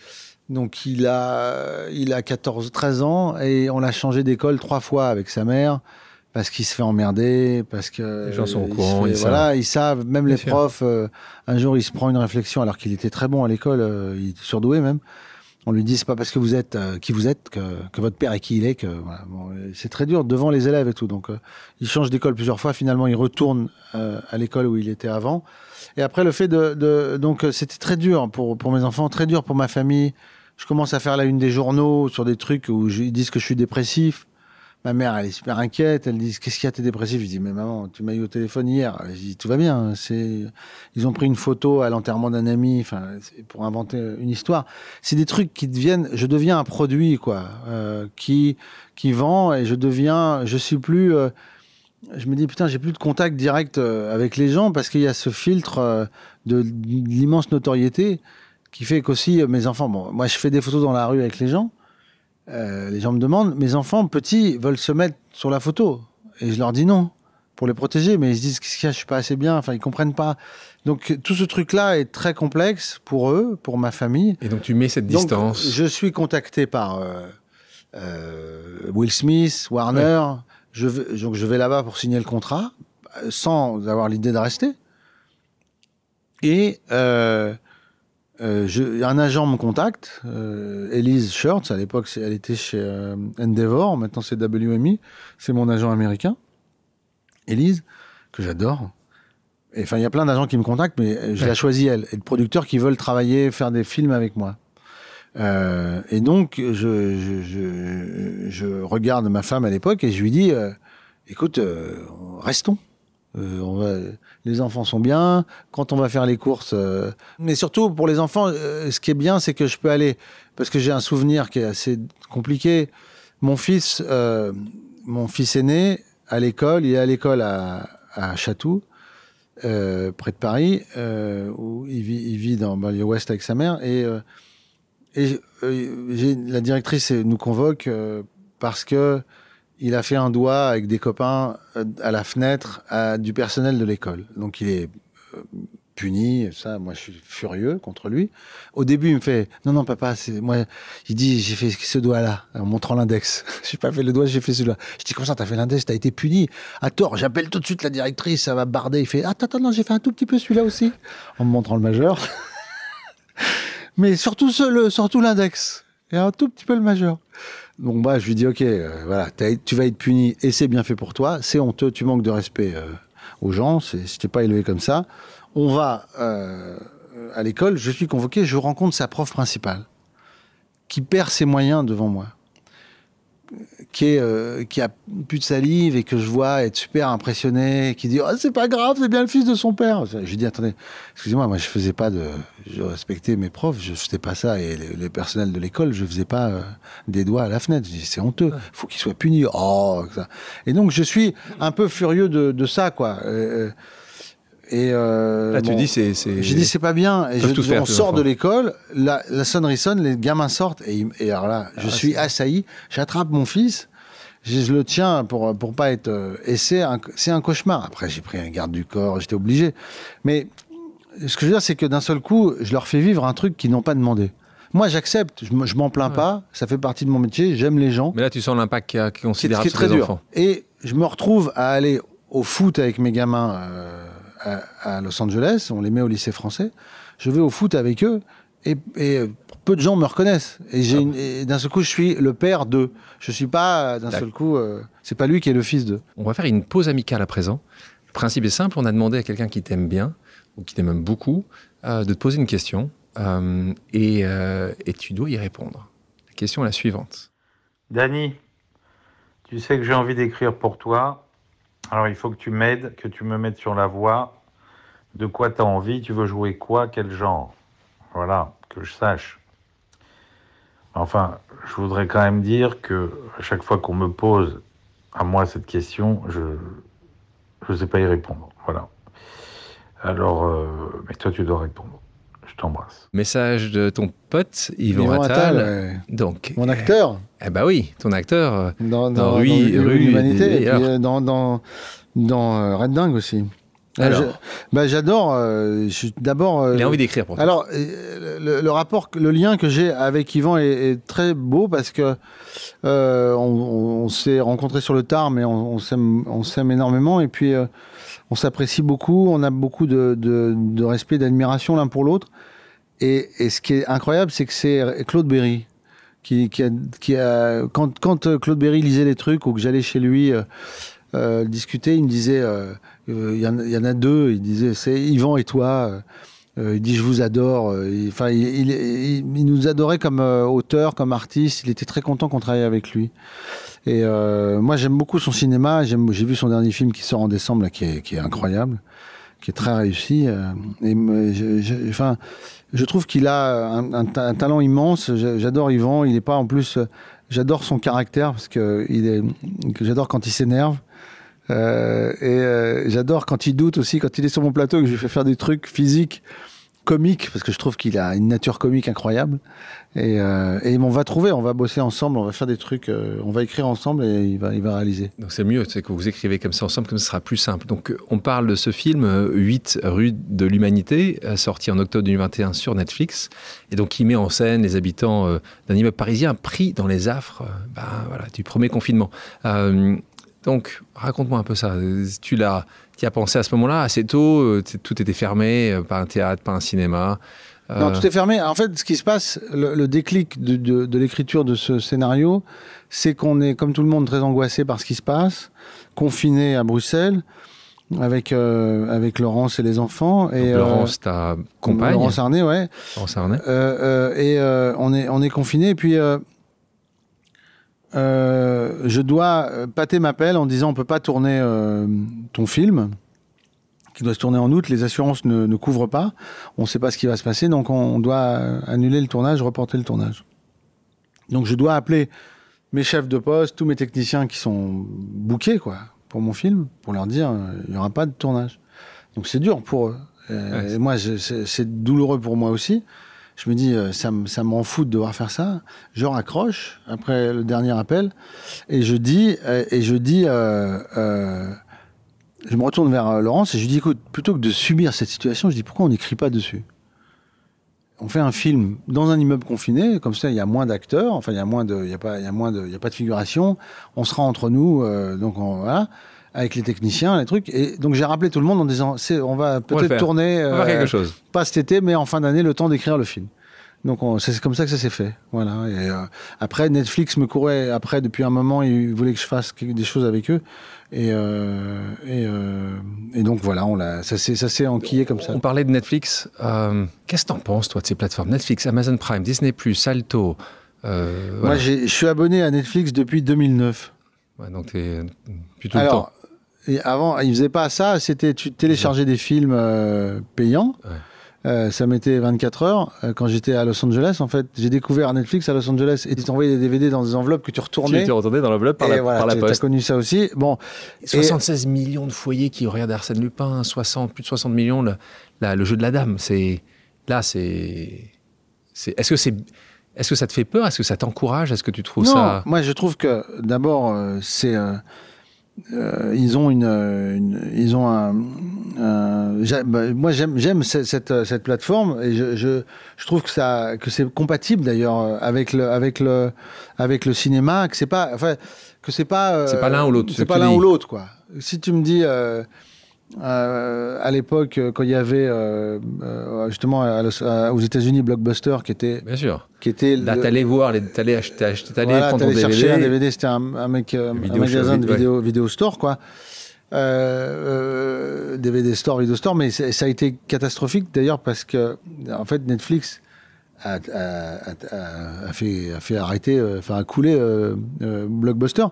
donc il a, il a 14, 13 ans et on l'a changé d'école trois fois avec sa mère parce qu'il se fait emmerder, parce que les gens sont au courant, ils, voilà, ils savent, même les profs. un jour, il se prend une réflexion alors qu'il était très bon à l'école, il était surdoué même. On lui dit c'est pas parce que vous êtes euh, qui vous êtes que, que, votre père est qui il est que voilà. bon, c'est très dur devant les élèves et tout. Donc euh, il change d'école plusieurs fois. Finalement il retourne euh, à l'école où il était avant. Et après le fait de, de donc c'était très dur pour pour mes enfants très dur pour ma famille. Je commence à faire la une des journaux sur des trucs où ils disent que je suis dépressif Ma mère, elle est super inquiète. Elle dit Qu'est-ce qu'il y a, t'es dépressif? Je dis Mais maman, tu m'as eu au téléphone hier. Je dis Tout va bien. C'est... Ils ont pris une photo à l'enterrement d'un ami enfin, pour inventer une histoire. C'est des trucs qui deviennent. Je deviens un produit, quoi, euh, qui, qui vend et je deviens. Je suis plus. Euh, je me dis Putain, j'ai plus de contact direct euh, avec les gens parce qu'il y a ce filtre de, l'immense notoriété qui fait qu'aussi mes enfants. Bon, moi, je fais des photos dans la rue avec les gens. Euh, les gens me demandent, mes enfants petits veulent se mettre sur la photo. Et je leur dis non, pour les protéger. Mais ils se disent, qu'est-ce qu'il y a, je suis pas assez bien. Enfin, ils comprennent pas. Donc, tout ce truc-là est très complexe pour eux, pour ma famille. Et donc, tu mets cette distance. je suis contacté par euh, euh, Will Smith, Warner. Je vais, donc, je vais là-bas pour signer le contrat, sans avoir l'idée de rester. Et euh, je, un agent me contacte, euh, Elise Shirts, à l'époque elle était chez euh, Endeavor, maintenant c'est WMI, c'est mon agent américain, Elise, que j'adore. Enfin, il y a plein d'agents qui me contactent, mais je l'ai choisi elle, et de producteurs qui veulent travailler, faire des films avec moi. Euh, et donc, je, je, je, je, regarde ma femme à l'époque et je lui dis, euh, écoute, restons. Va, les enfants sont bien, quand on va faire les courses. Euh, mais surtout, pour les enfants, euh, ce qui est bien, c'est que je peux aller, parce que j'ai un souvenir qui est assez compliqué. Mon fils, euh, mon fils aîné, à l'école, il est à l'école à, à Chatou, près de Paris, où il vit, il vit dans banlieue ouest avec sa mère. Et la directrice nous convoque parce que il a fait un doigt avec des copains euh, à la fenêtre du personnel de l'école. Donc il est euh, puni, ça, moi je suis furieux contre lui. Au début, il me fait non non papa, c'est moi. Il dit j'ai fait ce doigt-là en montrant l'index. [laughs] j'ai pas fait le doigt, j'ai fait celui-là. Je dis comment ça, t'as fait l'index, t'as été puni. À tort, j'appelle tout de suite la directrice, ça va barder. Il fait attends attends non, j'ai fait un tout petit peu celui-là aussi en me montrant le majeur. [laughs] Mais surtout le, surtout l'index et un tout petit peu le majeur. Donc bah, je lui dis, ok, euh, voilà, tu vas être puni et c'est bien fait pour toi. C'est honteux, tu manques de respect euh, aux gens. Je t'ai pas élevé comme ça. On va euh, à l'école. Je suis convoqué. Je rencontre sa prof principale qui perd ses moyens devant moi qui, est, euh, qui a plus de salive et que je vois être super impressionné, qui dit oh, c'est pas grave, c'est bien le fils de son père. Je lui dis attendez, excusez-moi, moi je faisais pas de, je respectais mes profs, je faisais pas ça et les, personnels de l'école, je faisais pas euh, des doigts à la fenêtre. Je dis c'est honteux, faut qu'il soit puni. Oh, ça. Et donc je suis un peu furieux de, de ça quoi. Euh, Et euh, Là, tu bon, dis, c'est. c'est- j'ai dit c'est pas bien. Et je, tout faire, on sort de l'école, la, la sonnerie sonne, les gamins sortent et, alors là, je Ah, suis c'est- assailli. J'attrape mon fils, je, je le tiens pour pour pas être. euh, et c'est un c'est un cauchemar. Après j'ai pris un garde du corps, j'étais obligé. Mais ce que je veux dire c'est que d'un seul coup, je leur fais vivre un truc qu'ils n'ont pas demandé. Moi j'accepte, je, me- je m'en plains Ouais. pas, ça fait partie de mon métier, j'aime les gens. Mais là, tu sens l'impact qui est considérable qui est sur très les dur. enfants. Et je me retrouve à aller au foot avec mes gamins euh, à, à Los Angeles. On les met au lycée français. Je vais au foot avec eux et, et peu de gens me reconnaissent. Et, j'ai une- et d'un seul coup, je suis le père d'eux. Je suis pas euh, d'un seul coup. euh, c'est pas lui qui est le fils d'eux. On va faire une pause amicale à présent. Le principe est simple on a demandé à quelqu'un qui t'aime bien, ou qui t'aime même beaucoup, euh, de te poser une question, euh, et, euh, et tu dois y répondre. La question est la suivante. Dany, tu sais que j'ai envie d'écrire pour toi. Alors il faut que tu m'aides, que tu me mettes sur la voie. De quoi tu as envie? Tu veux jouer quoi? Quel genre? Voilà, que je sache. Enfin, je voudrais quand même dire que à chaque fois qu'on me pose à moi cette question, je ne sais pas y répondre. Voilà. Alors, euh, mais toi tu dois répondre. T'embrasse. Message de ton pote Yvon Yvon Attal. Attal, ouais. Donc, Mon acteur eh ben oui, ton acteur. euh, dans, Dans dans, Rue- dans Rue l'humanité des et puis euh, dans dans dans euh, Red Dingue aussi. Alors. je- bah, j'adore. euh, je suis d'abord. euh, il a envie d'écrire pour toi. Alors, le, le rapport, le lien que j'ai avec Yvan est, est très beau parce que euh, on, s'est rencontrés sur le tard, mais on, on s'aime, on s'aime énormément et puis euh, on s'apprécie beaucoup. On a beaucoup de, de, de respect, d'admiration l'un pour l'autre. Et, ce qui est incroyable, c'est que c'est Claude Berry qui, a, quand, euh, Claude Berry lisait les trucs ou que j'allais chez lui euh, euh, discuter, il me disait, il y, en a- deux, il disait, c'est Yvan et toi. il dit je vous adore. Enfin, il, nous adorait comme auteur, comme artiste. Il était très content qu'on travaille avec lui. Et moi, j'aime beaucoup son cinéma. J'ai vu son dernier film qui sort en décembre, qui, est, qui est incroyable, qui est très réussi. et enfin, je trouve qu'il a un, un ta- un talent immense. J'a- J'adore Yvan. Il est pas en plus. euh, J'adore son caractère parce que J'adore quand il s'énerve. Euh, et euh, j'adore quand il doute aussi, quand il est sur mon plateau que je lui fais faire des trucs physiques, comiques, parce que je trouve qu'il a une nature comique incroyable. Et, euh, et on va trouver, on va bosser ensemble, on va faire des trucs, euh, on va écrire ensemble et il va, il va réaliser. Donc c'est mieux, c'est que vous écrivez comme ça ensemble, comme ça sera plus simple. Donc euh, on parle de ce film euh, 8 rue de l'humanité, sorti en octobre 2021 sur Netflix, et donc qui met en scène les habitants d'un immeuble parisien pris dans les affres ben, voilà, du premier confinement. Donc raconte-moi un peu ça. Tu l'as, tu as pensé à ce moment-là, assez tôt, euh, tout était fermé, euh, pas un théâtre, pas un cinéma. Euh, Non, tout est fermé. En fait, ce qui se passe, le, le déclic de, de- de l'écriture de ce scénario, c'est qu'on est, comme tout le monde, très angoissé par ce qui se passe, confiné à Bruxelles, avec, euh, avec Laurence et les enfants. donc et, euh, Laurence, ta compagne, Laurence Arnay, ouais. Laurence Arnay. Euh, et on est on est confiné et puis euh, je dois euh, Pathé m'appelle en disant on peut pas tourner euh, ton film qui doit se tourner en août. Les assurances ne, ne couvrent pas. On sait pas ce qui va se passer donc on, on doit annuler le tournage reporter le tournage. Donc je dois appeler mes chefs de poste tous mes techniciens qui sont bookés quoi pour mon film pour leur dire il y aura pas de tournage. Donc c'est dur pour eux. Ouais. et moi c'est douloureux pour moi aussi je me dis, euh, ça, ça m'en fout de devoir faire ça. Je raccroche après le dernier appel et je dis, euh, et je dis, euh, je me retourne vers Laurence et je lui dis, écoute, plutôt que de subir cette situation, je dis, pourquoi on n'écrit pas dessus? On fait un film dans un immeuble confiné, comme ça, il y a moins d'acteurs, enfin, il y a moins de, il y a pas, il y a moins de, il y a pas de figuration. On sera entre nous, donc on, voilà, avec les techniciens, les trucs. Et donc j'ai rappelé tout le monde en disant, on va peut-être tourner. On va faire euh, quelque chose. pas cet été, mais en fin d'année, le temps d'écrire le film. Donc on- c'est comme ça que ça s'est fait. Voilà. Et euh, après, Netflix me courait après depuis un moment, ils voulaient que je fasse des choses avec eux. Et, euh, et, euh, et donc voilà, on l'a, ça s'est ça s'est enquillé comme ça. On parlait de Netflix. Qu'est-ce que t'en penses, toi, de ces plateformes? Netflix, Amazon Prime, Disney+, Salto. Moi, je suis abonné à Netflix depuis 2009. Ouais, donc t'es plus tout le temps. Et avant, ils faisaient pas ça. C'était tu téléchargeais des films euh, payants. Ouais. Euh, ça mettait 24 heures. Euh, quand j'étais à Los Angeles, en fait, j'ai découvert Netflix à Los Angeles et tu t'envoyais des DVD dans des enveloppes que tu retournais. Tu retournais dans l'enveloppe par, la, voilà, par la t'as connu ça aussi. Bon, 76 millions de foyers qui regardent Arsène Lupin, 60, plus de 60 millions le, la- le jeu de la dame. C'est là, c'est, c'est. Est-ce que c'est, est-ce que ça te fait peur? Est-ce que ça t'encourage? Est-ce que tu trouves non, ça moi je trouve que d'abord euh, c'est euh, ils ont une, euh, une- ils ont un, bah, moi j'aime j'aime cette, cette, euh, cette plateforme et je, je, je trouve que ça que c'est compatible d'ailleurs avec le avec le avec le cinéma que c'est pas enfin que c'est pas euh, C'est pas l'un ou l'autre, c'est pas l'un ou l'autre quoi. Si tu me dis euh, à l'époque euh, quand il y avait euh, justement à Los- à- aux États-Unis Blockbuster qui était Bien sûr. qui était Là, le- t'allais voir, t'allais acheter, acheter- t'allais voilà, prendre ton DVD. chercher un DVD, c'était un, un mec, un magasin de ouais. vidéo, vidéo store, quoi. Euh, DVD store, vidéo store, mais ça a été catastrophique d'ailleurs parce que, en fait, Netflix a, a- a- a- a fait, fait arrêter, enfin, a coulé Blockbuster.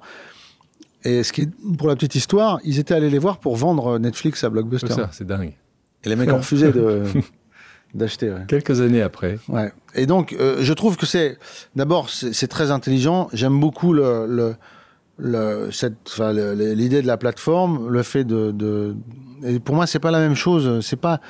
Et ce qui est, pour la petite histoire, ils étaient allés les voir pour vendre Netflix à C'est Blockbuster. ça, c'est dingue. Et les mecs ont refusé de- [laughs] d'acheter. ouais. Quelques années après. Ouais. Et donc, euh, je trouve que c'est d'abord c'est c'est très intelligent. J'aime beaucoup le, le, cette, l'idée de la plateforme, le fait de, de et pour moi, c'est pas la même chose. C'est pas,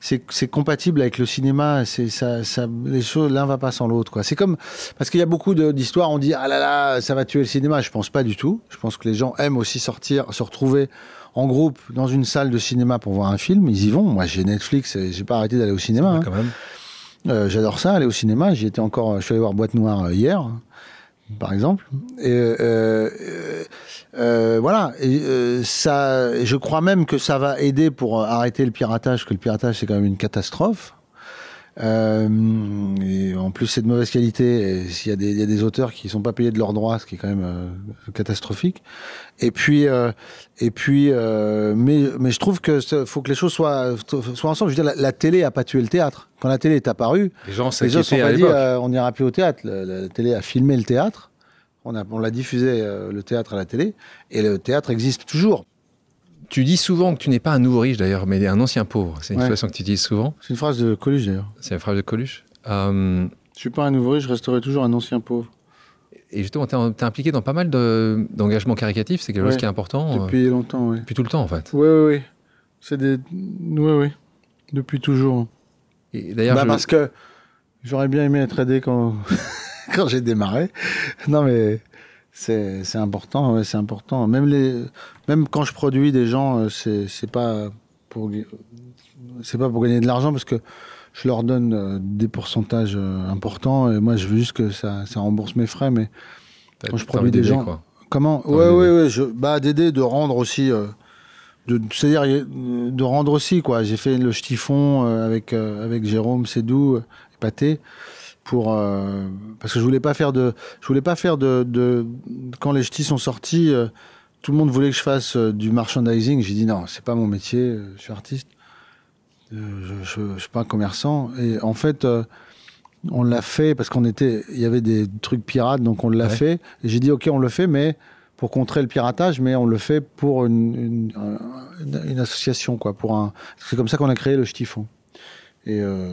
c'est, compatible avec le cinéma. C'est ça, ça, les choses, l'un va pas sans l'autre, quoi. C'est comme parce qu'il y a beaucoup d'histoires. On dit ah là là, ça va tuer le cinéma. Je pense pas du tout. Je pense que les gens aiment aussi sortir, se retrouver en groupe dans une salle de cinéma pour voir un film. Ils y vont. Moi, j'ai Netflix. et J'ai pas arrêté d'aller au cinéma. hein. Quand même. Euh, J'adore ça, aller au cinéma. J'y étais encore. Je suis allé voir Boîte Noire euh, hier, par exemple. Et euh, euh, euh, voilà. Euh, ça, je crois même que ça va aider pour arrêter le piratage, que le piratage c'est quand même une catastrophe. Euh, et en plus, c'est de mauvaise qualité. S'il y, a des- il y a des auteurs qui sont pas payés de leurs droits, ce qui est quand même euh, catastrophique. Et puis, euh, et puis, euh, mais, mais je trouve que faut que les choses soient, soient ensemble. Je veux dire, la, la télé a pas tué le théâtre. Quand la télé est apparue, Les gens se sont pas dit, euh, on n'ira plus au théâtre. La, la télé a filmé le théâtre. On a, on l'a diffusé le théâtre à la télé, et le théâtre existe toujours. Tu dis souvent que tu n'es pas un nouveau riche d'ailleurs, mais un ancien pauvre. C'est une Ouais. expression que tu utilises souvent. C'est une phrase de Coluche d'ailleurs. C'est une phrase de Coluche. Euh, Je suis pas un nouveau riche, je resterai toujours un ancien pauvre. et justement, tu es impliqué dans pas mal de- d'engagements caritatifs. C'est quelque chose qui est important. euh, Depuis longtemps, oui. depuis tout le temps, en fait. Oui, oui, oui. C'est des. Oui, oui. Depuis toujours. Et d'ailleurs, Bah, je- Parce que j'aurais bien aimé être aidé quand, [laughs] quand j'ai démarré. Non, mais c'est c'est important, ouais, c'est important. Même, les, même quand je produis des gens, euh, c'est c'est pas pour c'est pas pour gagner de l'argent parce que je leur donne euh, des pourcentages euh, importants et moi je veux juste que ça, ça rembourse mes frais. Mais quand je produis des gens- quoi. Comment Ouais, ouais, d'aider. ouais. Je, bah, d'aider, de rendre aussi. euh, de, c'est-à-dire de rendre aussi, quoi. J'ai fait le ch'tifon euh, avec, euh, avec Jérôme Sédou et Pâté. Pour, euh, parce que je voulais pas faire de. Je voulais pas faire de. de quand les ch'tis sont sortis, euh, tout le monde voulait que je fasse euh, du merchandising. J'ai dit non, c'est pas mon métier, je suis artiste. Je, je, je suis pas un commerçant. Et en fait. on l'a fait parce qu'on était, il y avait des trucs pirates, donc on l'a Ouais. fait. Et j'ai dit, ok, on le fait, mais pour contrer le piratage, mais on le fait pour une, une, une- une association, quoi. Pour un, c'est comme ça qu'on a créé le Ch'tifon. Et euh,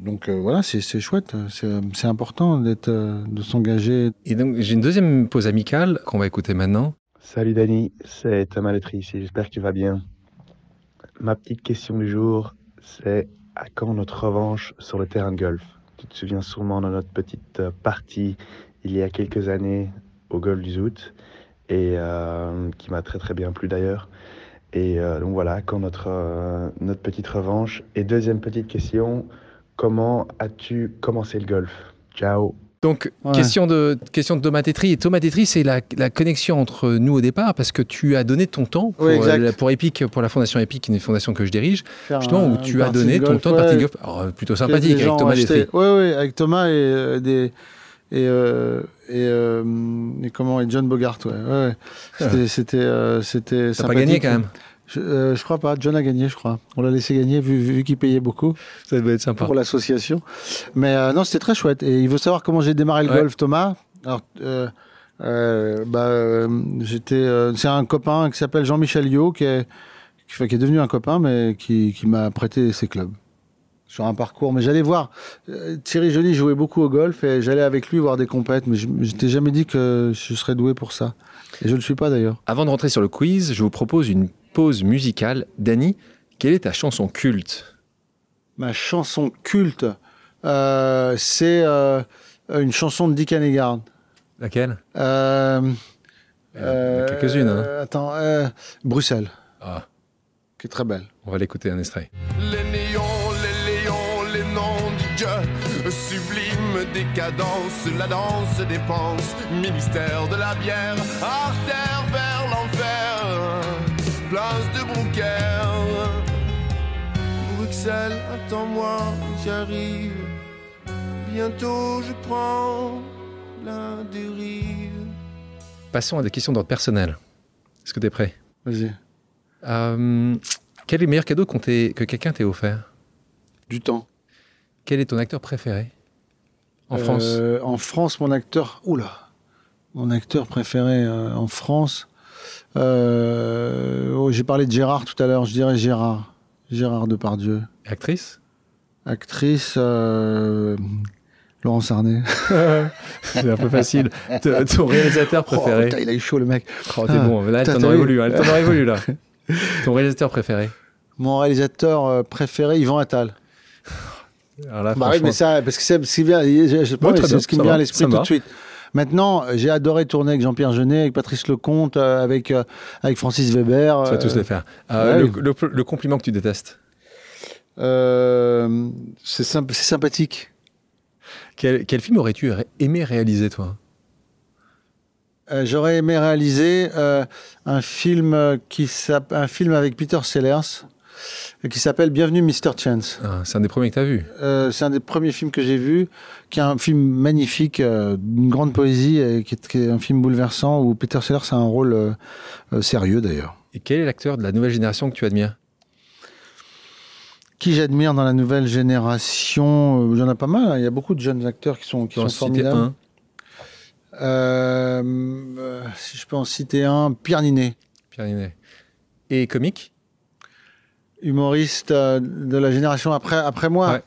donc euh, voilà, c'est chouette, c'est c'est important d'être, euh, de s'engager. Et donc, j'ai une deuxième pause amicale qu'on va écouter maintenant. Salut Dani, c'est Thomas Letry ici, j'espère que tu vas bien. Ma petite question du jour, c'est à quand notre revanche sur le terrain de golf? Tu te souviens sûrement de notre petite partie il y a quelques années au golf du Zout, et euh, qui m'a très très bien plu d'ailleurs. Et euh, donc voilà, quand notre, euh, notre petite revanche. Et deuxième petite question, comment as-tu commencé le golf? Ciao Donc, Ouais. question, de, question de Thomas Tetri. Et Thomas Tetri, c'est la, la connexion entre nous au départ, parce que tu as donné ton temps pour, Oui, euh, pour Epic, pour la fondation Epic, qui est une fondation que je dirige, Faire justement, un- où tu as donné ton golf, temps de ouais, partie de golf. Alors, plutôt que sympathique avec Thomas. Tetri. Oui, oui, avec Thomas et euh, des. Et, euh, et, euh, et comment et John Bogart ouais, ouais, c'était c'était euh, c'était T'as pas gagné quand même. je, euh, je crois pas John a gagné je crois on l'a laissé gagner vu, vu qu'il payait beaucoup Ça doit être sympa. pour l'association. Mais euh, non, c'était très chouette. Et il veut savoir comment j'ai démarré le Ouais. golf, Thomas. Alors, euh, euh, bah, euh, j'étais, euh, c'est un copain qui s'appelle Jean-Michel Yo, qui est, qui, qui est devenu un copain, mais qui, qui m'a prêté ses clubs. Sur un parcours. Mais j'allais voir. euh, Thierry Joly jouait beaucoup au golf et j'allais avec lui voir des compètes. Mais je je t'ai jamais dit que je serais doué pour ça. Et je le suis pas d'ailleurs. Avant de rentrer sur le quiz, je vous propose une pause musicale. Dany, quelle est ta chanson culte? Ma chanson culte, euh, c'est euh, une chanson de Dick Hanegard. Laquelle? Euh, Il y en a quelques-unes. hein. Attends, euh, Bruxelles, Ah, qui est très belle. on va l'écouter un extrait. Les décadence, la danse dépense, ministère de la bière, artère vers l'enfer, place de Brouquer. Bruxelles, attends-moi, j'arrive, bientôt je prends la dérive. Passons à des questions d'ordre personnel. Est-ce que tu es prêt? Vas-y. Euh, Quel est le meilleur cadeau que quelqu'un t'ait offert? Du temps. Quel est ton acteur préféré? En France Euh, En France, mon acteur. Oula Mon acteur préféré euh, en France. euh, oh, J'ai parlé de Gérard tout à l'heure, je dirais Gérard. Gérard Depardieu. Actrice? Actrice. Laurence Arnay. [laughs] C'est un peu facile. T- ton réalisateur Oh, préféré? putain, il a eu chaud le mec. Oh, t'es Ah, bon. Là, t'en voulu. hein, t'en aurait voulu, là. [laughs] Ton réalisateur préféré? Mon réalisateur préféré, Yvan Attal. [laughs] Alors là, Bah oui, mais ça, parce que c'est ce qui vient, je, bien, ce qui me vient va, à l'esprit tout de suite. Maintenant, j'ai adoré tourner avec Jean-Pierre Jeunet, avec Patrice Lecomte, euh, avec, euh, avec Francis Weber. tu vas euh, tous les faire. Euh, ouais. le, le- le compliment que tu détestes? Euh, c'est symp- c'est sympathique. quel, quel film aurais-tu aimé réaliser, toi? Euh, J'aurais aimé réaliser euh, un film euh, qui un film avec Peter Sellers euh, qui s'appelle Bienvenue Mr. Chance. Ah, C'est un des premiers que tu as vu. Euh, c'est un des premiers films que j'ai vu, qui est un film magnifique, euh, d'une grande poésie, et qui est, qui est un film bouleversant où Peter Sellers a un rôle euh, euh, sérieux d'ailleurs. Et quel est l'acteur de la nouvelle génération que tu admires? Qui j'admire dans la nouvelle génération, il y en a pas mal. hein. Il y a beaucoup de jeunes acteurs qui sont, qui sont formidables. un si je peux en citer un, Pierre Ninet, Pierre Ninet. Et comique? Humoriste euh, de la génération après, après moi. Ouais.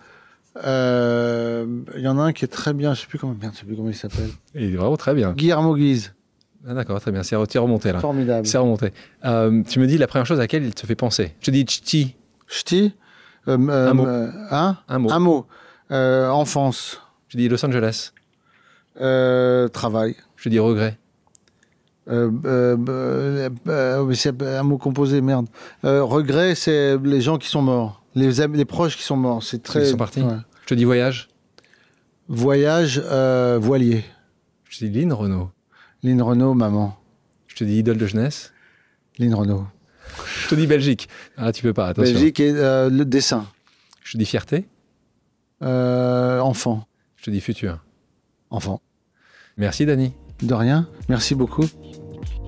Euh, Il y en a un qui est très bien, je sais plus comment, merde, je sais plus comment il s'appelle. Il est vraiment très bien. Guillermo Guise, Ah, D'accord, très bien. C'est remonté, là. formidable. C'est remonté. Euh, tu me dis la première chose à laquelle il te fait penser. Je te dis Ch'ti, Ch'ti, euh, Un mot. hein? Un mot. Un mot. Enfance, Je dis Los Angeles. travail. Je dis regret. Euh, euh, euh, euh, c'est un mot composé, merde. Euh, regret, c'est les gens qui sont morts, les, proches qui sont morts. C'est très. qui sont partis. ouais. Je te dis voyage. Voyage, euh, voilier. Je te dis Lynn Renault. Lynn Renault, maman. Je te dis idole de jeunesse. Lynn Renault. Je te dis Belgique. Ah, tu peux pas, attention. Belgique et le dessin. Je te dis fierté. Euh, enfant. Je te dis futur. Enfant. Merci, Dany. De rien. Merci beaucoup.